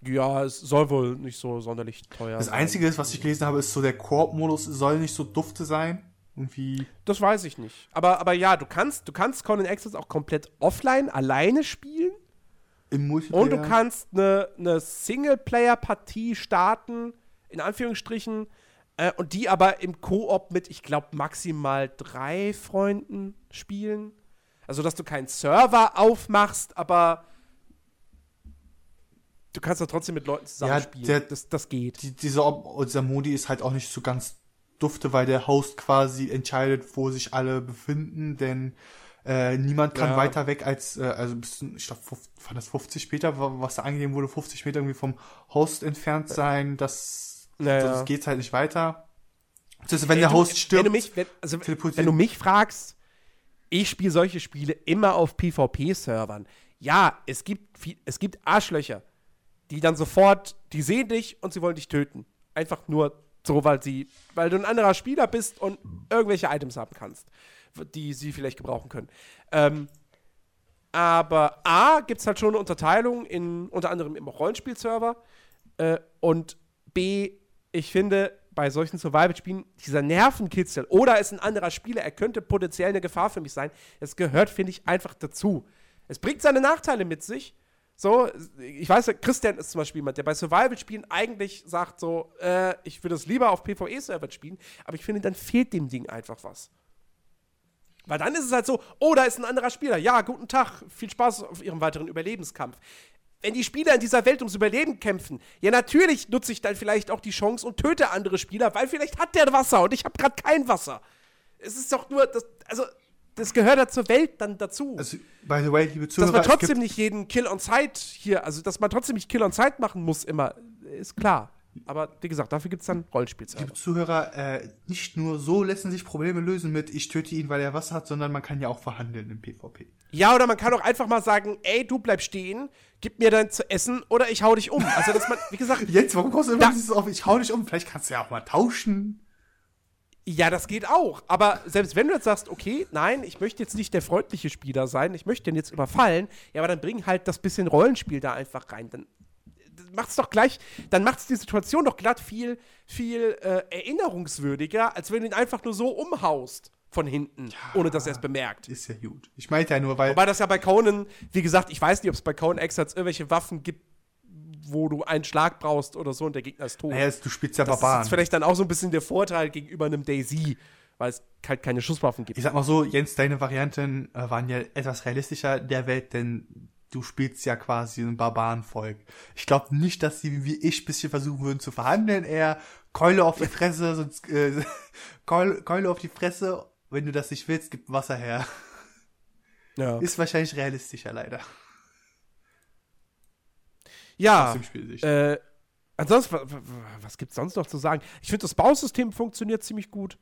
Ja, es soll wohl nicht so sonderlich teuer das sein. Das Einzige, was ich gelesen habe, ist so, der Koop-Modus soll nicht so dufte sein. Irgendwie. Das weiß ich nicht. Aber, aber ja, du kannst, du kannst Conan Access auch komplett offline alleine spielen. Im Multiplayer. Und du kannst eine, eine Singleplayer-Partie starten, in Anführungsstrichen, äh, und die aber im Koop mit, ich glaube, maximal drei Freunden spielen. Also, dass du keinen Server aufmachst, aber du kannst doch trotzdem mit Leuten zusammenspielen. Ja, das, das geht. Die, dieser, dieser Modi ist halt auch nicht so ganz dufte, weil der Host quasi entscheidet, wo sich alle befinden, denn äh, niemand kann ja. weiter weg als, äh, also bis, ich glaube, war das 50 Meter, was da angegeben wurde, 50 Meter irgendwie vom Host entfernt sein, das, naja. das geht halt nicht weiter. Ist, wenn Ey, der Host du, stirbt. Wenn du mich, wenn, also, wenn du mich fragst, ich spiele solche Spiele immer auf PvP-Servern. Ja, es gibt, es gibt Arschlöcher, die dann sofort, die sehen dich und sie wollen dich töten. Einfach nur so, weil sie, weil du ein anderer Spieler bist und irgendwelche Items haben kannst, die sie vielleicht gebrauchen können. Ähm, Aber A, gibt es halt schon eine Unterteilung in unter anderem im Rollenspielserver. Äh, und B, ich finde, bei solchen Survival-Spielen, dieser Nervenkitzel oder ist ein anderer Spieler, er könnte potenziell eine Gefahr für mich sein, es gehört, finde ich, einfach dazu. Es bringt seine Nachteile mit sich. So, ich weiß, Christian ist zum Beispiel jemand, der bei Survival-Spielen eigentlich sagt so, äh, ich würde es lieber auf PvE-Servern spielen, aber ich finde, dann fehlt dem Ding einfach was. Weil dann ist es halt so, oh, da ist ein anderer Spieler. Ja, guten Tag, viel Spaß auf Ihrem weiteren Überlebenskampf. Wenn die Spieler in dieser Welt ums Überleben kämpfen, ja, natürlich nutze ich dann vielleicht auch die Chance und töte andere Spieler, weil vielleicht hat der Wasser und ich habe gerade kein Wasser. Es ist doch nur, das, also, das gehört ja zur Welt dann dazu. Also, by the way, liebe Zuhörer, dass man trotzdem nicht jeden Kill on Sight hier, also dass man trotzdem nicht Kill on Sight machen muss, immer, ist klar. Aber wie gesagt, dafür gibt es dann Rollenspielserver. Liebe Zuhörer, äh, nicht nur so lassen sich Probleme lösen mit ich töte ihn, weil er Wasser hat, sondern man kann ja auch verhandeln im PvP. Ja, oder man kann auch einfach mal sagen, ey, du bleib stehen, gib mir dann zu essen oder ich hau dich um. Also, dass man, wie gesagt. Jetzt, warum kommst du immer dieses auf, ich hau dich um? Vielleicht kannst du ja auch mal tauschen. Ja, das geht auch. Aber selbst wenn du jetzt sagst, okay, nein, ich möchte jetzt nicht der freundliche Spieler sein, ich möchte den jetzt überfallen, ja, aber dann bring halt das bisschen Rollenspiel da einfach rein. Dann macht es doch gleich, dann macht es die Situation doch glatt viel, viel äh, erinnerungswürdiger, als wenn du ihn einfach nur so umhaust von hinten, ja, ohne dass er es bemerkt. Ist ja gut. Ich meinte ja nur, weil. Wobei das ja bei Conan, wie gesagt, ich weiß nicht, ob es bei Conan Exerts irgendwelche Waffen gibt, wo du einen Schlag brauchst oder so und der Gegner ist tot. Naja, du spielst ja Barbaren. Das ist vielleicht dann auch so ein bisschen der Vorteil gegenüber einem Daisy, weil es halt keine Schusswaffen gibt. Ich sag mal so, Jens, deine Varianten äh, waren ja etwas realistischer der Welt, denn du spielst ja quasi ein Barbarenvolk. Ich glaube nicht, dass sie wie ich bisschen versuchen würden zu verhandeln, eher Keule auf die Fresse, sonst äh, Keule, Keule auf die Fresse, wenn du das nicht willst, gib Wasser her. Ja. Ist wahrscheinlich realistischer leider. Ja. Äh, ansonsten, was, was gibt's sonst noch zu sagen? Ich finde, das Bausystem funktioniert ziemlich gut.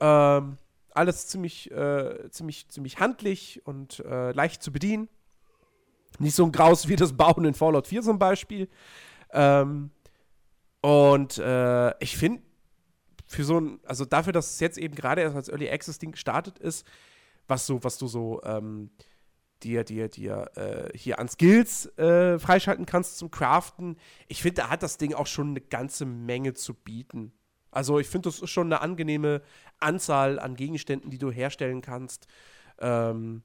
Ähm, alles ziemlich, äh, ziemlich, ziemlich handlich und äh, leicht zu bedienen. Nicht so ein Graus wie das Bauen in Fallout 4 zum Beispiel. Ähm, und äh, ich finde, für so ein, also dafür, dass es jetzt eben gerade erst als Early Access Ding gestartet ist, was so, was du so ähm, dir, dir, dir äh, hier an Skills äh, freischalten kannst zum Craften, ich finde, da hat das Ding auch schon eine ganze Menge zu bieten. Also ich finde, das ist schon eine angenehme Anzahl an Gegenständen, die du herstellen kannst. Ähm,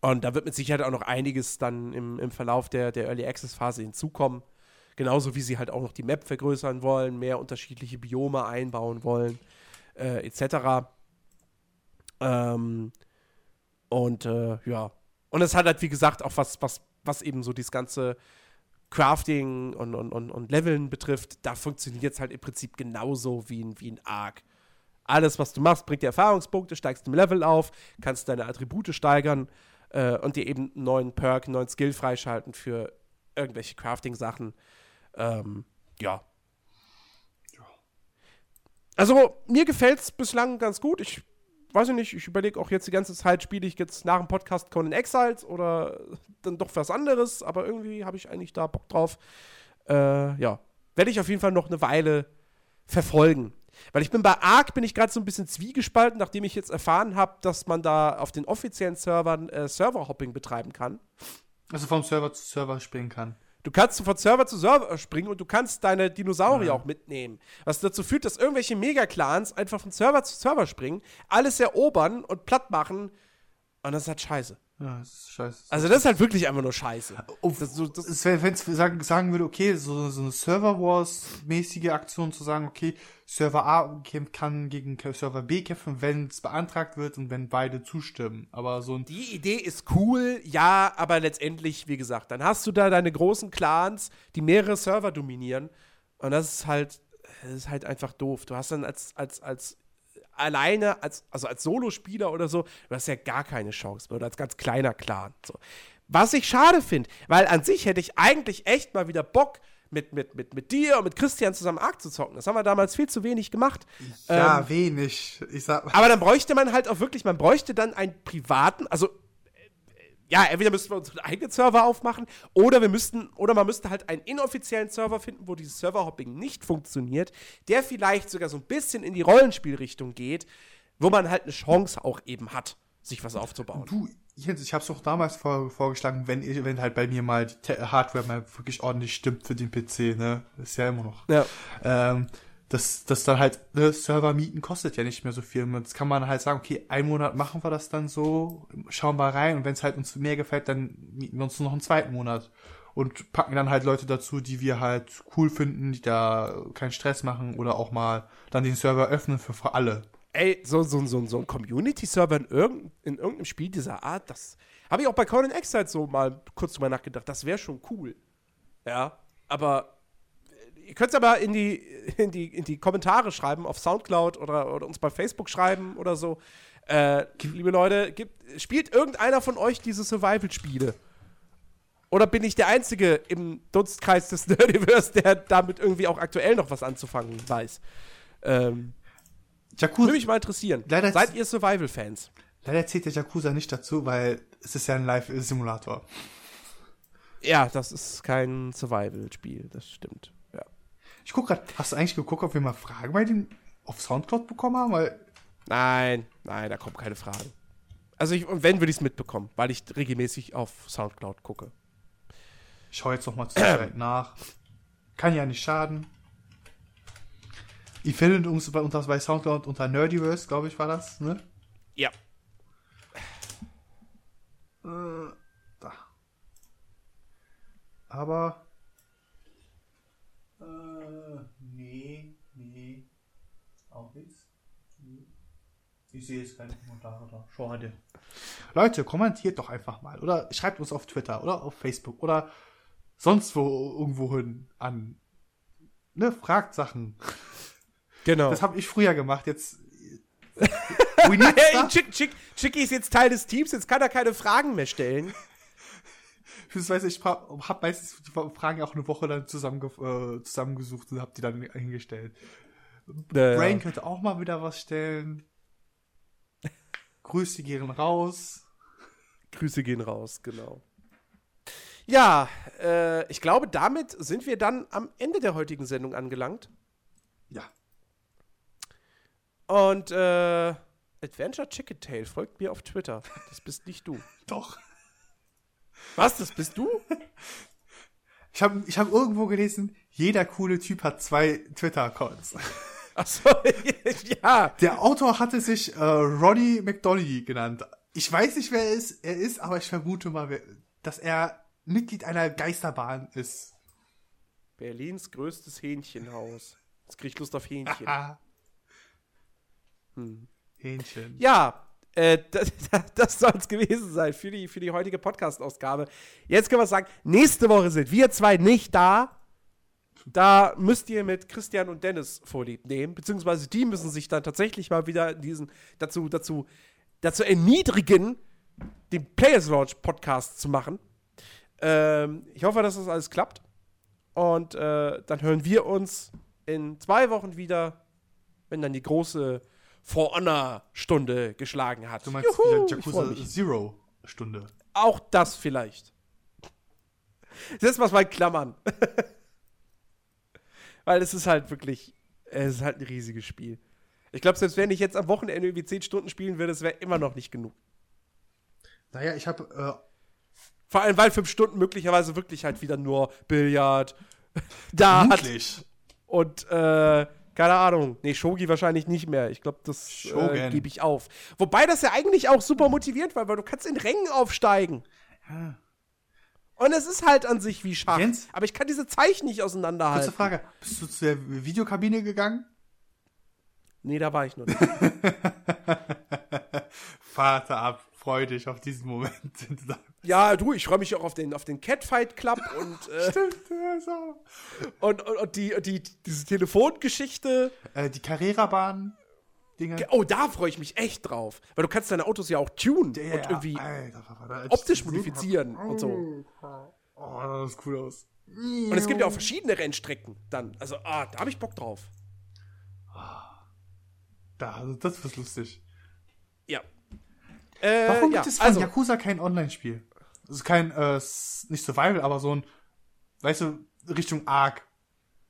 und da wird mit Sicherheit auch noch einiges dann im, im Verlauf der, der Early Access Phase hinzukommen. Genauso wie sie halt auch noch die Map vergrößern wollen, mehr unterschiedliche Biome einbauen wollen, äh, etc. Ähm, und äh, ja. Und es hat halt, wie gesagt, auch was, was, was eben so dieses ganze Crafting und, und, und, und Leveln betrifft, da funktioniert es halt im Prinzip genauso wie ein, wie ein Arc. Alles, was du machst, bringt dir Erfahrungspunkte, steigst im Level auf, kannst deine Attribute steigern äh, und dir eben einen neuen Perk, einen neuen Skill freischalten für irgendwelche Crafting-Sachen. Ähm, ja. Also, mir gefällt es bislang ganz gut. Ich weiß ich nicht, ich überlege auch jetzt die ganze Zeit, spiele ich jetzt nach dem Podcast Conan Exiles oder dann doch was anderes, aber irgendwie habe ich eigentlich da Bock drauf. Äh, ja, werde ich auf jeden Fall noch eine Weile verfolgen. Weil ich bin bei Arc, bin ich gerade so ein bisschen zwiegespalten, nachdem ich jetzt erfahren habe, dass man da auf den offiziellen Servern äh, Server-Hopping betreiben kann. Also vom Server zu Server springen kann. Du kannst von Server zu Server springen und du kannst deine Dinosaurier ja. auch mitnehmen. Was dazu führt, dass irgendwelche Mega-Clans einfach von Server zu Server springen, alles erobern und platt machen. Und das ist halt scheiße. Ja, das ist scheiße. Also das ist halt wirklich einfach nur scheiße. Das, so, das Wenn es sagen, sagen würde, okay, so, so eine Server Wars-mäßige Aktion zu sagen, okay, Server A kann gegen Server B kämpfen, wenn es beantragt wird und wenn beide zustimmen. Aber so ein Die Idee ist cool, ja, aber letztendlich, wie gesagt, dann hast du da deine großen Clans, die mehrere Server dominieren. Und das ist halt, das ist halt einfach doof. Du hast dann als, als, als alleine, als, also als Solospieler oder so, du hast ja gar keine Chance mehr. Oder als ganz kleiner Clan. So. Was ich schade finde, weil an sich hätte ich eigentlich echt mal wieder Bock, mit, mit, mit, mit dir und mit Christian zusammen Ark zu zocken. Das haben wir damals viel zu wenig gemacht. Ja, ähm, wenig. Ich sag mal. Aber dann bräuchte man halt auch wirklich, man bräuchte dann einen privaten, also ja, entweder müssten wir unseren eigenen Server aufmachen oder wir müssten, oder man müsste halt einen inoffiziellen Server finden, wo dieses Serverhopping nicht funktioniert, der vielleicht sogar so ein bisschen in die Rollenspielrichtung geht, wo man halt eine Chance auch eben hat, sich was aufzubauen. Du, Jens, ich habe es auch damals vor, vorgeschlagen, wenn, wenn halt bei mir mal die Hardware mal wirklich ordentlich stimmt für den PC, ne? Ist ja immer noch. Ja. Ähm, das, das dann halt, ne, Server mieten kostet ja nicht mehr so viel. Und jetzt kann man halt sagen, okay, einen Monat machen wir das dann so, schauen wir rein und wenn es halt uns mehr gefällt, dann mieten wir uns noch einen zweiten Monat. Und packen dann halt Leute dazu, die wir halt cool finden, die da keinen Stress machen oder auch mal dann den Server öffnen für, für alle. Ey, so, so, so, so ein Community-Server in, irgendein, in irgendeinem Spiel dieser Art, das habe ich auch bei Conan Exiles so mal kurz drüber nachgedacht. Das wäre schon cool. Ja, aber ihr könnt es aber in die, in, die, in die Kommentare schreiben auf Soundcloud oder, oder uns bei Facebook schreiben oder so. Äh, liebe Leute, gibt, spielt irgendeiner von euch diese Survival-Spiele? Oder bin ich der Einzige im Dunstkreis des Nerdiverse, der damit irgendwie auch aktuell noch was anzufangen weiß? Ähm, würde mich mal interessieren. Leider- Seid ihr Survival-Fans? leider zählt der Yakuza nicht dazu, weil es ist ja ein Live-Simulator. Ja, das ist kein Survival-Spiel, das stimmt. Ich guck grad, hast du eigentlich geguckt, ob wir mal Fragen bei dem auf Soundcloud bekommen haben? Weil Nein, nein, da kommen keine Fragen. Also, ich, wenn, würde ich es mitbekommen, weil ich regelmäßig auf Soundcloud gucke. ich schaue jetzt noch mal zur Zeit nach. Kann ja nicht schaden. Ihr findet uns bei, unter, bei Soundcloud unter Nerdiverse, glaube ich, war das, ne? Ja. Äh, da. Aber. Äh, nee, nee. Auch nichts. Ich sehe jetzt keine Kommentare da. Schade. Leute, kommentiert doch einfach mal. Oder schreibt uns auf Twitter oder auf Facebook oder sonst wo irgendwo hin an. Ne, fragt Sachen. Genau. Das habe ich früher gemacht. Jetzt. We need Hey, stuff. Chick, Chick, Chicky ist jetzt Teil des Teams, jetzt kann er keine Fragen mehr stellen. Beziehungsweise ich habe meistens die Fragen auch eine Woche dann zusammenge äh, zusammengesucht und habe die dann hingestellt. Brain könnte auch mal wieder was stellen. Grüße gehen raus. Grüße gehen raus, genau. Ja, äh, ich glaube, damit sind wir dann am Ende der heutigen Sendung angelangt. Ja. Und äh, Adventure Chicken Tail folgt mir auf Twitter. Das bist nicht du. Doch. Was? Das bist du? Ich habe ich hab irgendwo gelesen, jeder coole Typ hat zwei Twitter-Accounts. Achso, ja. Der Autor hatte sich äh, Ronnie McDonaghy genannt. Ich weiß nicht, wer er ist, er ist, aber ich vermute mal, wer, dass er Mitglied einer Geisterbahn ist. Berlins größtes Hähnchenhaus. Jetzt krieg ich Lust auf Hähnchen. Ah. Hähnchen. Ja, äh, das, das soll es gewesen sein für die, für die heutige Podcast-Ausgabe. Jetzt können wir sagen, nächste Woche sind wir zwei nicht da. Da müsst ihr mit Christian und Dennis Vorlieb nehmen, beziehungsweise die müssen sich dann tatsächlich mal wieder diesen dazu, dazu, dazu erniedrigen, den Players Launch Podcast zu machen. Ähm, ich hoffe, dass das alles klappt. Und äh, dann hören wir uns in zwei Wochen wieder, wenn dann die große For Honor Stunde geschlagen hat. Du meinst Juhu, Yakuza. Zero Stunde. Auch das vielleicht. Setz mal in Klammern. Weil es ist halt wirklich, es ist halt ein riesiges Spiel. Ich glaube, selbst wenn ich jetzt am Wochenende irgendwie 10 Stunden spielen würde, es wäre immer noch nicht genug. Naja, ich habe äh, Vor allem, weil 5 Stunden möglicherweise wirklich halt wieder nur Billard, Dart und, äh, keine Ahnung. Nee, Shogi wahrscheinlich nicht mehr. Ich glaube, das äh, gebe ich auf. Wobei das ja eigentlich auch super motivierend war, weil du kannst in Rängen aufsteigen. Und es ist halt an sich wie Schach. Jens? Aber ich kann diese Zeichen nicht Kurze auseinanderhalten. Frage. Bist du zu der Videokabine gegangen? Nee, da war ich noch nicht. Vater ab, freu dich auf diesen Moment. ja, du, ich freue mich auch auf den, auf den Catfight Club und, äh, Stimmt, so. und, und, und die, die, diese Telefongeschichte. äh, die Carrera-Bahn. Dinge. Oh, da freue ich mich echt drauf. Weil du kannst deine Autos ja auch tunen Ja, und irgendwie Alter, optisch modifizieren hab- und so. Oh, das sieht cool aus. Und es gibt ja auch verschiedene Rennstrecken dann. Also, ah, da habe ich Bock drauf. Da, also das wird lustig. Ja. Äh, Warum ja, gibt es von also, Yakuza kein Online-Spiel? Also kein, äh, nicht Survival, aber so ein, weißt du, Richtung Arc.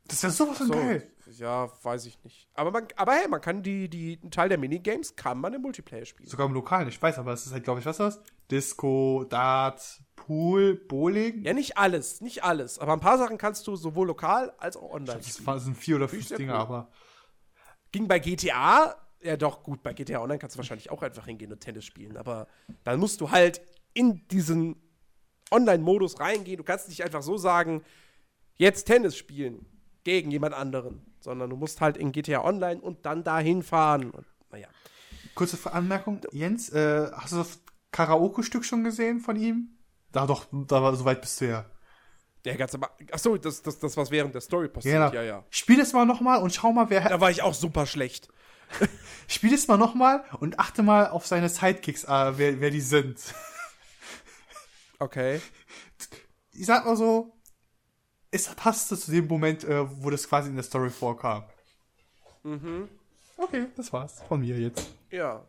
Das ist ja sowas von So, geil. Ja, weiß ich nicht. Aber, man, aber hey, man kann die, die, einen Teil der Minigames kann man im Multiplayer spielen. Sogar im Lokalen, ich weiß, aber es ist halt, glaube ich, was das? Disco, Dart, Pool, Bowling. Ja, nicht alles, nicht alles. Aber ein paar Sachen kannst du sowohl lokal als auch online Das spielen. war- sind vier oder ich fünf Dinge, cool. aber Ging bei GTA, ja doch, gut, bei GTA Online kannst du wahrscheinlich auch einfach hingehen und Tennis spielen. Aber dann musst du halt in diesen Online-Modus reingehen. Du kannst nicht einfach so sagen, jetzt Tennis spielen gegen jemand anderen. Sondern du musst halt in GTA Online und dann dahin fahren. Und naja. kurze Anmerkung. Jens, äh, hast du das Karaoke-Stück schon gesehen von ihm? Da doch, da war, so weit bist du ja. Der ganz aber. Achso, das, das, das, was während der Story passiert. Genau. Ja, ja. Spiel es mal nochmal und schau mal, wer. Da war ich auch super schlecht. Spiel es mal nochmal und achte mal auf seine Sidekicks, äh, wer, wer die sind. Okay. Ich sag mal so, es passte zu dem Moment, äh, wo das quasi in der Story vorkam. Mhm. Okay, das war's von mir jetzt. Ja.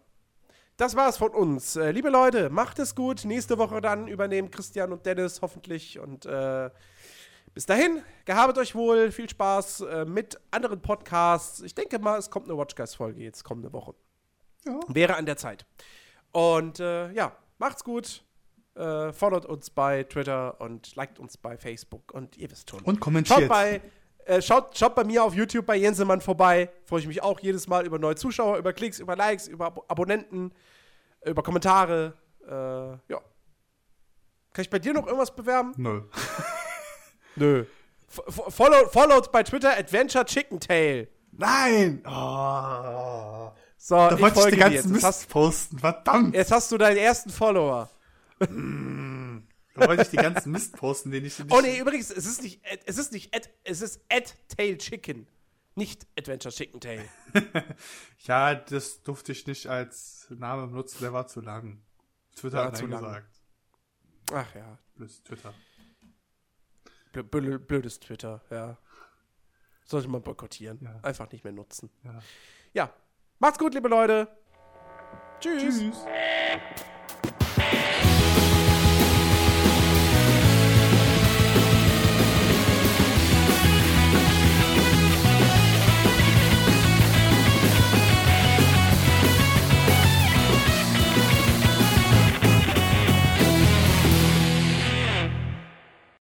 Das war's von uns. Äh, liebe Leute, macht es gut. Nächste Woche dann übernehmen Christian und Dennis hoffentlich. Und äh, bis dahin, gehabet euch wohl. Viel Spaß äh, mit anderen Podcasts. Ich denke mal, es kommt eine Watchguys-Folge jetzt kommende Woche. Ja. Wäre an der Zeit. Und äh, ja, macht's gut. Äh, followt uns bei Twitter und liked uns bei Facebook. Und ihr wisst schon. Und kommentiert. Schaut bei, äh, schaut, schaut bei mir auf YouTube bei Jensemann vorbei. Freue ich mich auch jedes Mal über neue Zuschauer, über Klicks, über Likes, über Abo Abonnenten, über Kommentare. Äh, ja. Kann ich bei dir noch irgendwas bewerben? Nö. Nö. F f- follow, followed bei Twitter Adventure Chicken Tail. Nein! Oh. So, Da ich wollte ich folge den ganzen Mist hast, posten, verdammt! jetzt hast du deinen ersten Follower. Da wollte ich den ganzen Mist posten, den ich nicht. Oh nee, übrigens, es ist nicht, es ist nicht, Ad, es ist Ad Tail Chicken. Nicht Adventure Chicken Tail. Ja, das durfte ich nicht als Name benutzen, der war zu lang. Twitter War hat zu lang. gesagt. Ach ja, Blödes Twitter. Blö- blö- blödes Twitter, ja. Sollte man boykottieren. Ja. Einfach nicht mehr nutzen. Ja. Ja. Macht's gut, liebe Leute. Tschüss. Tschüss.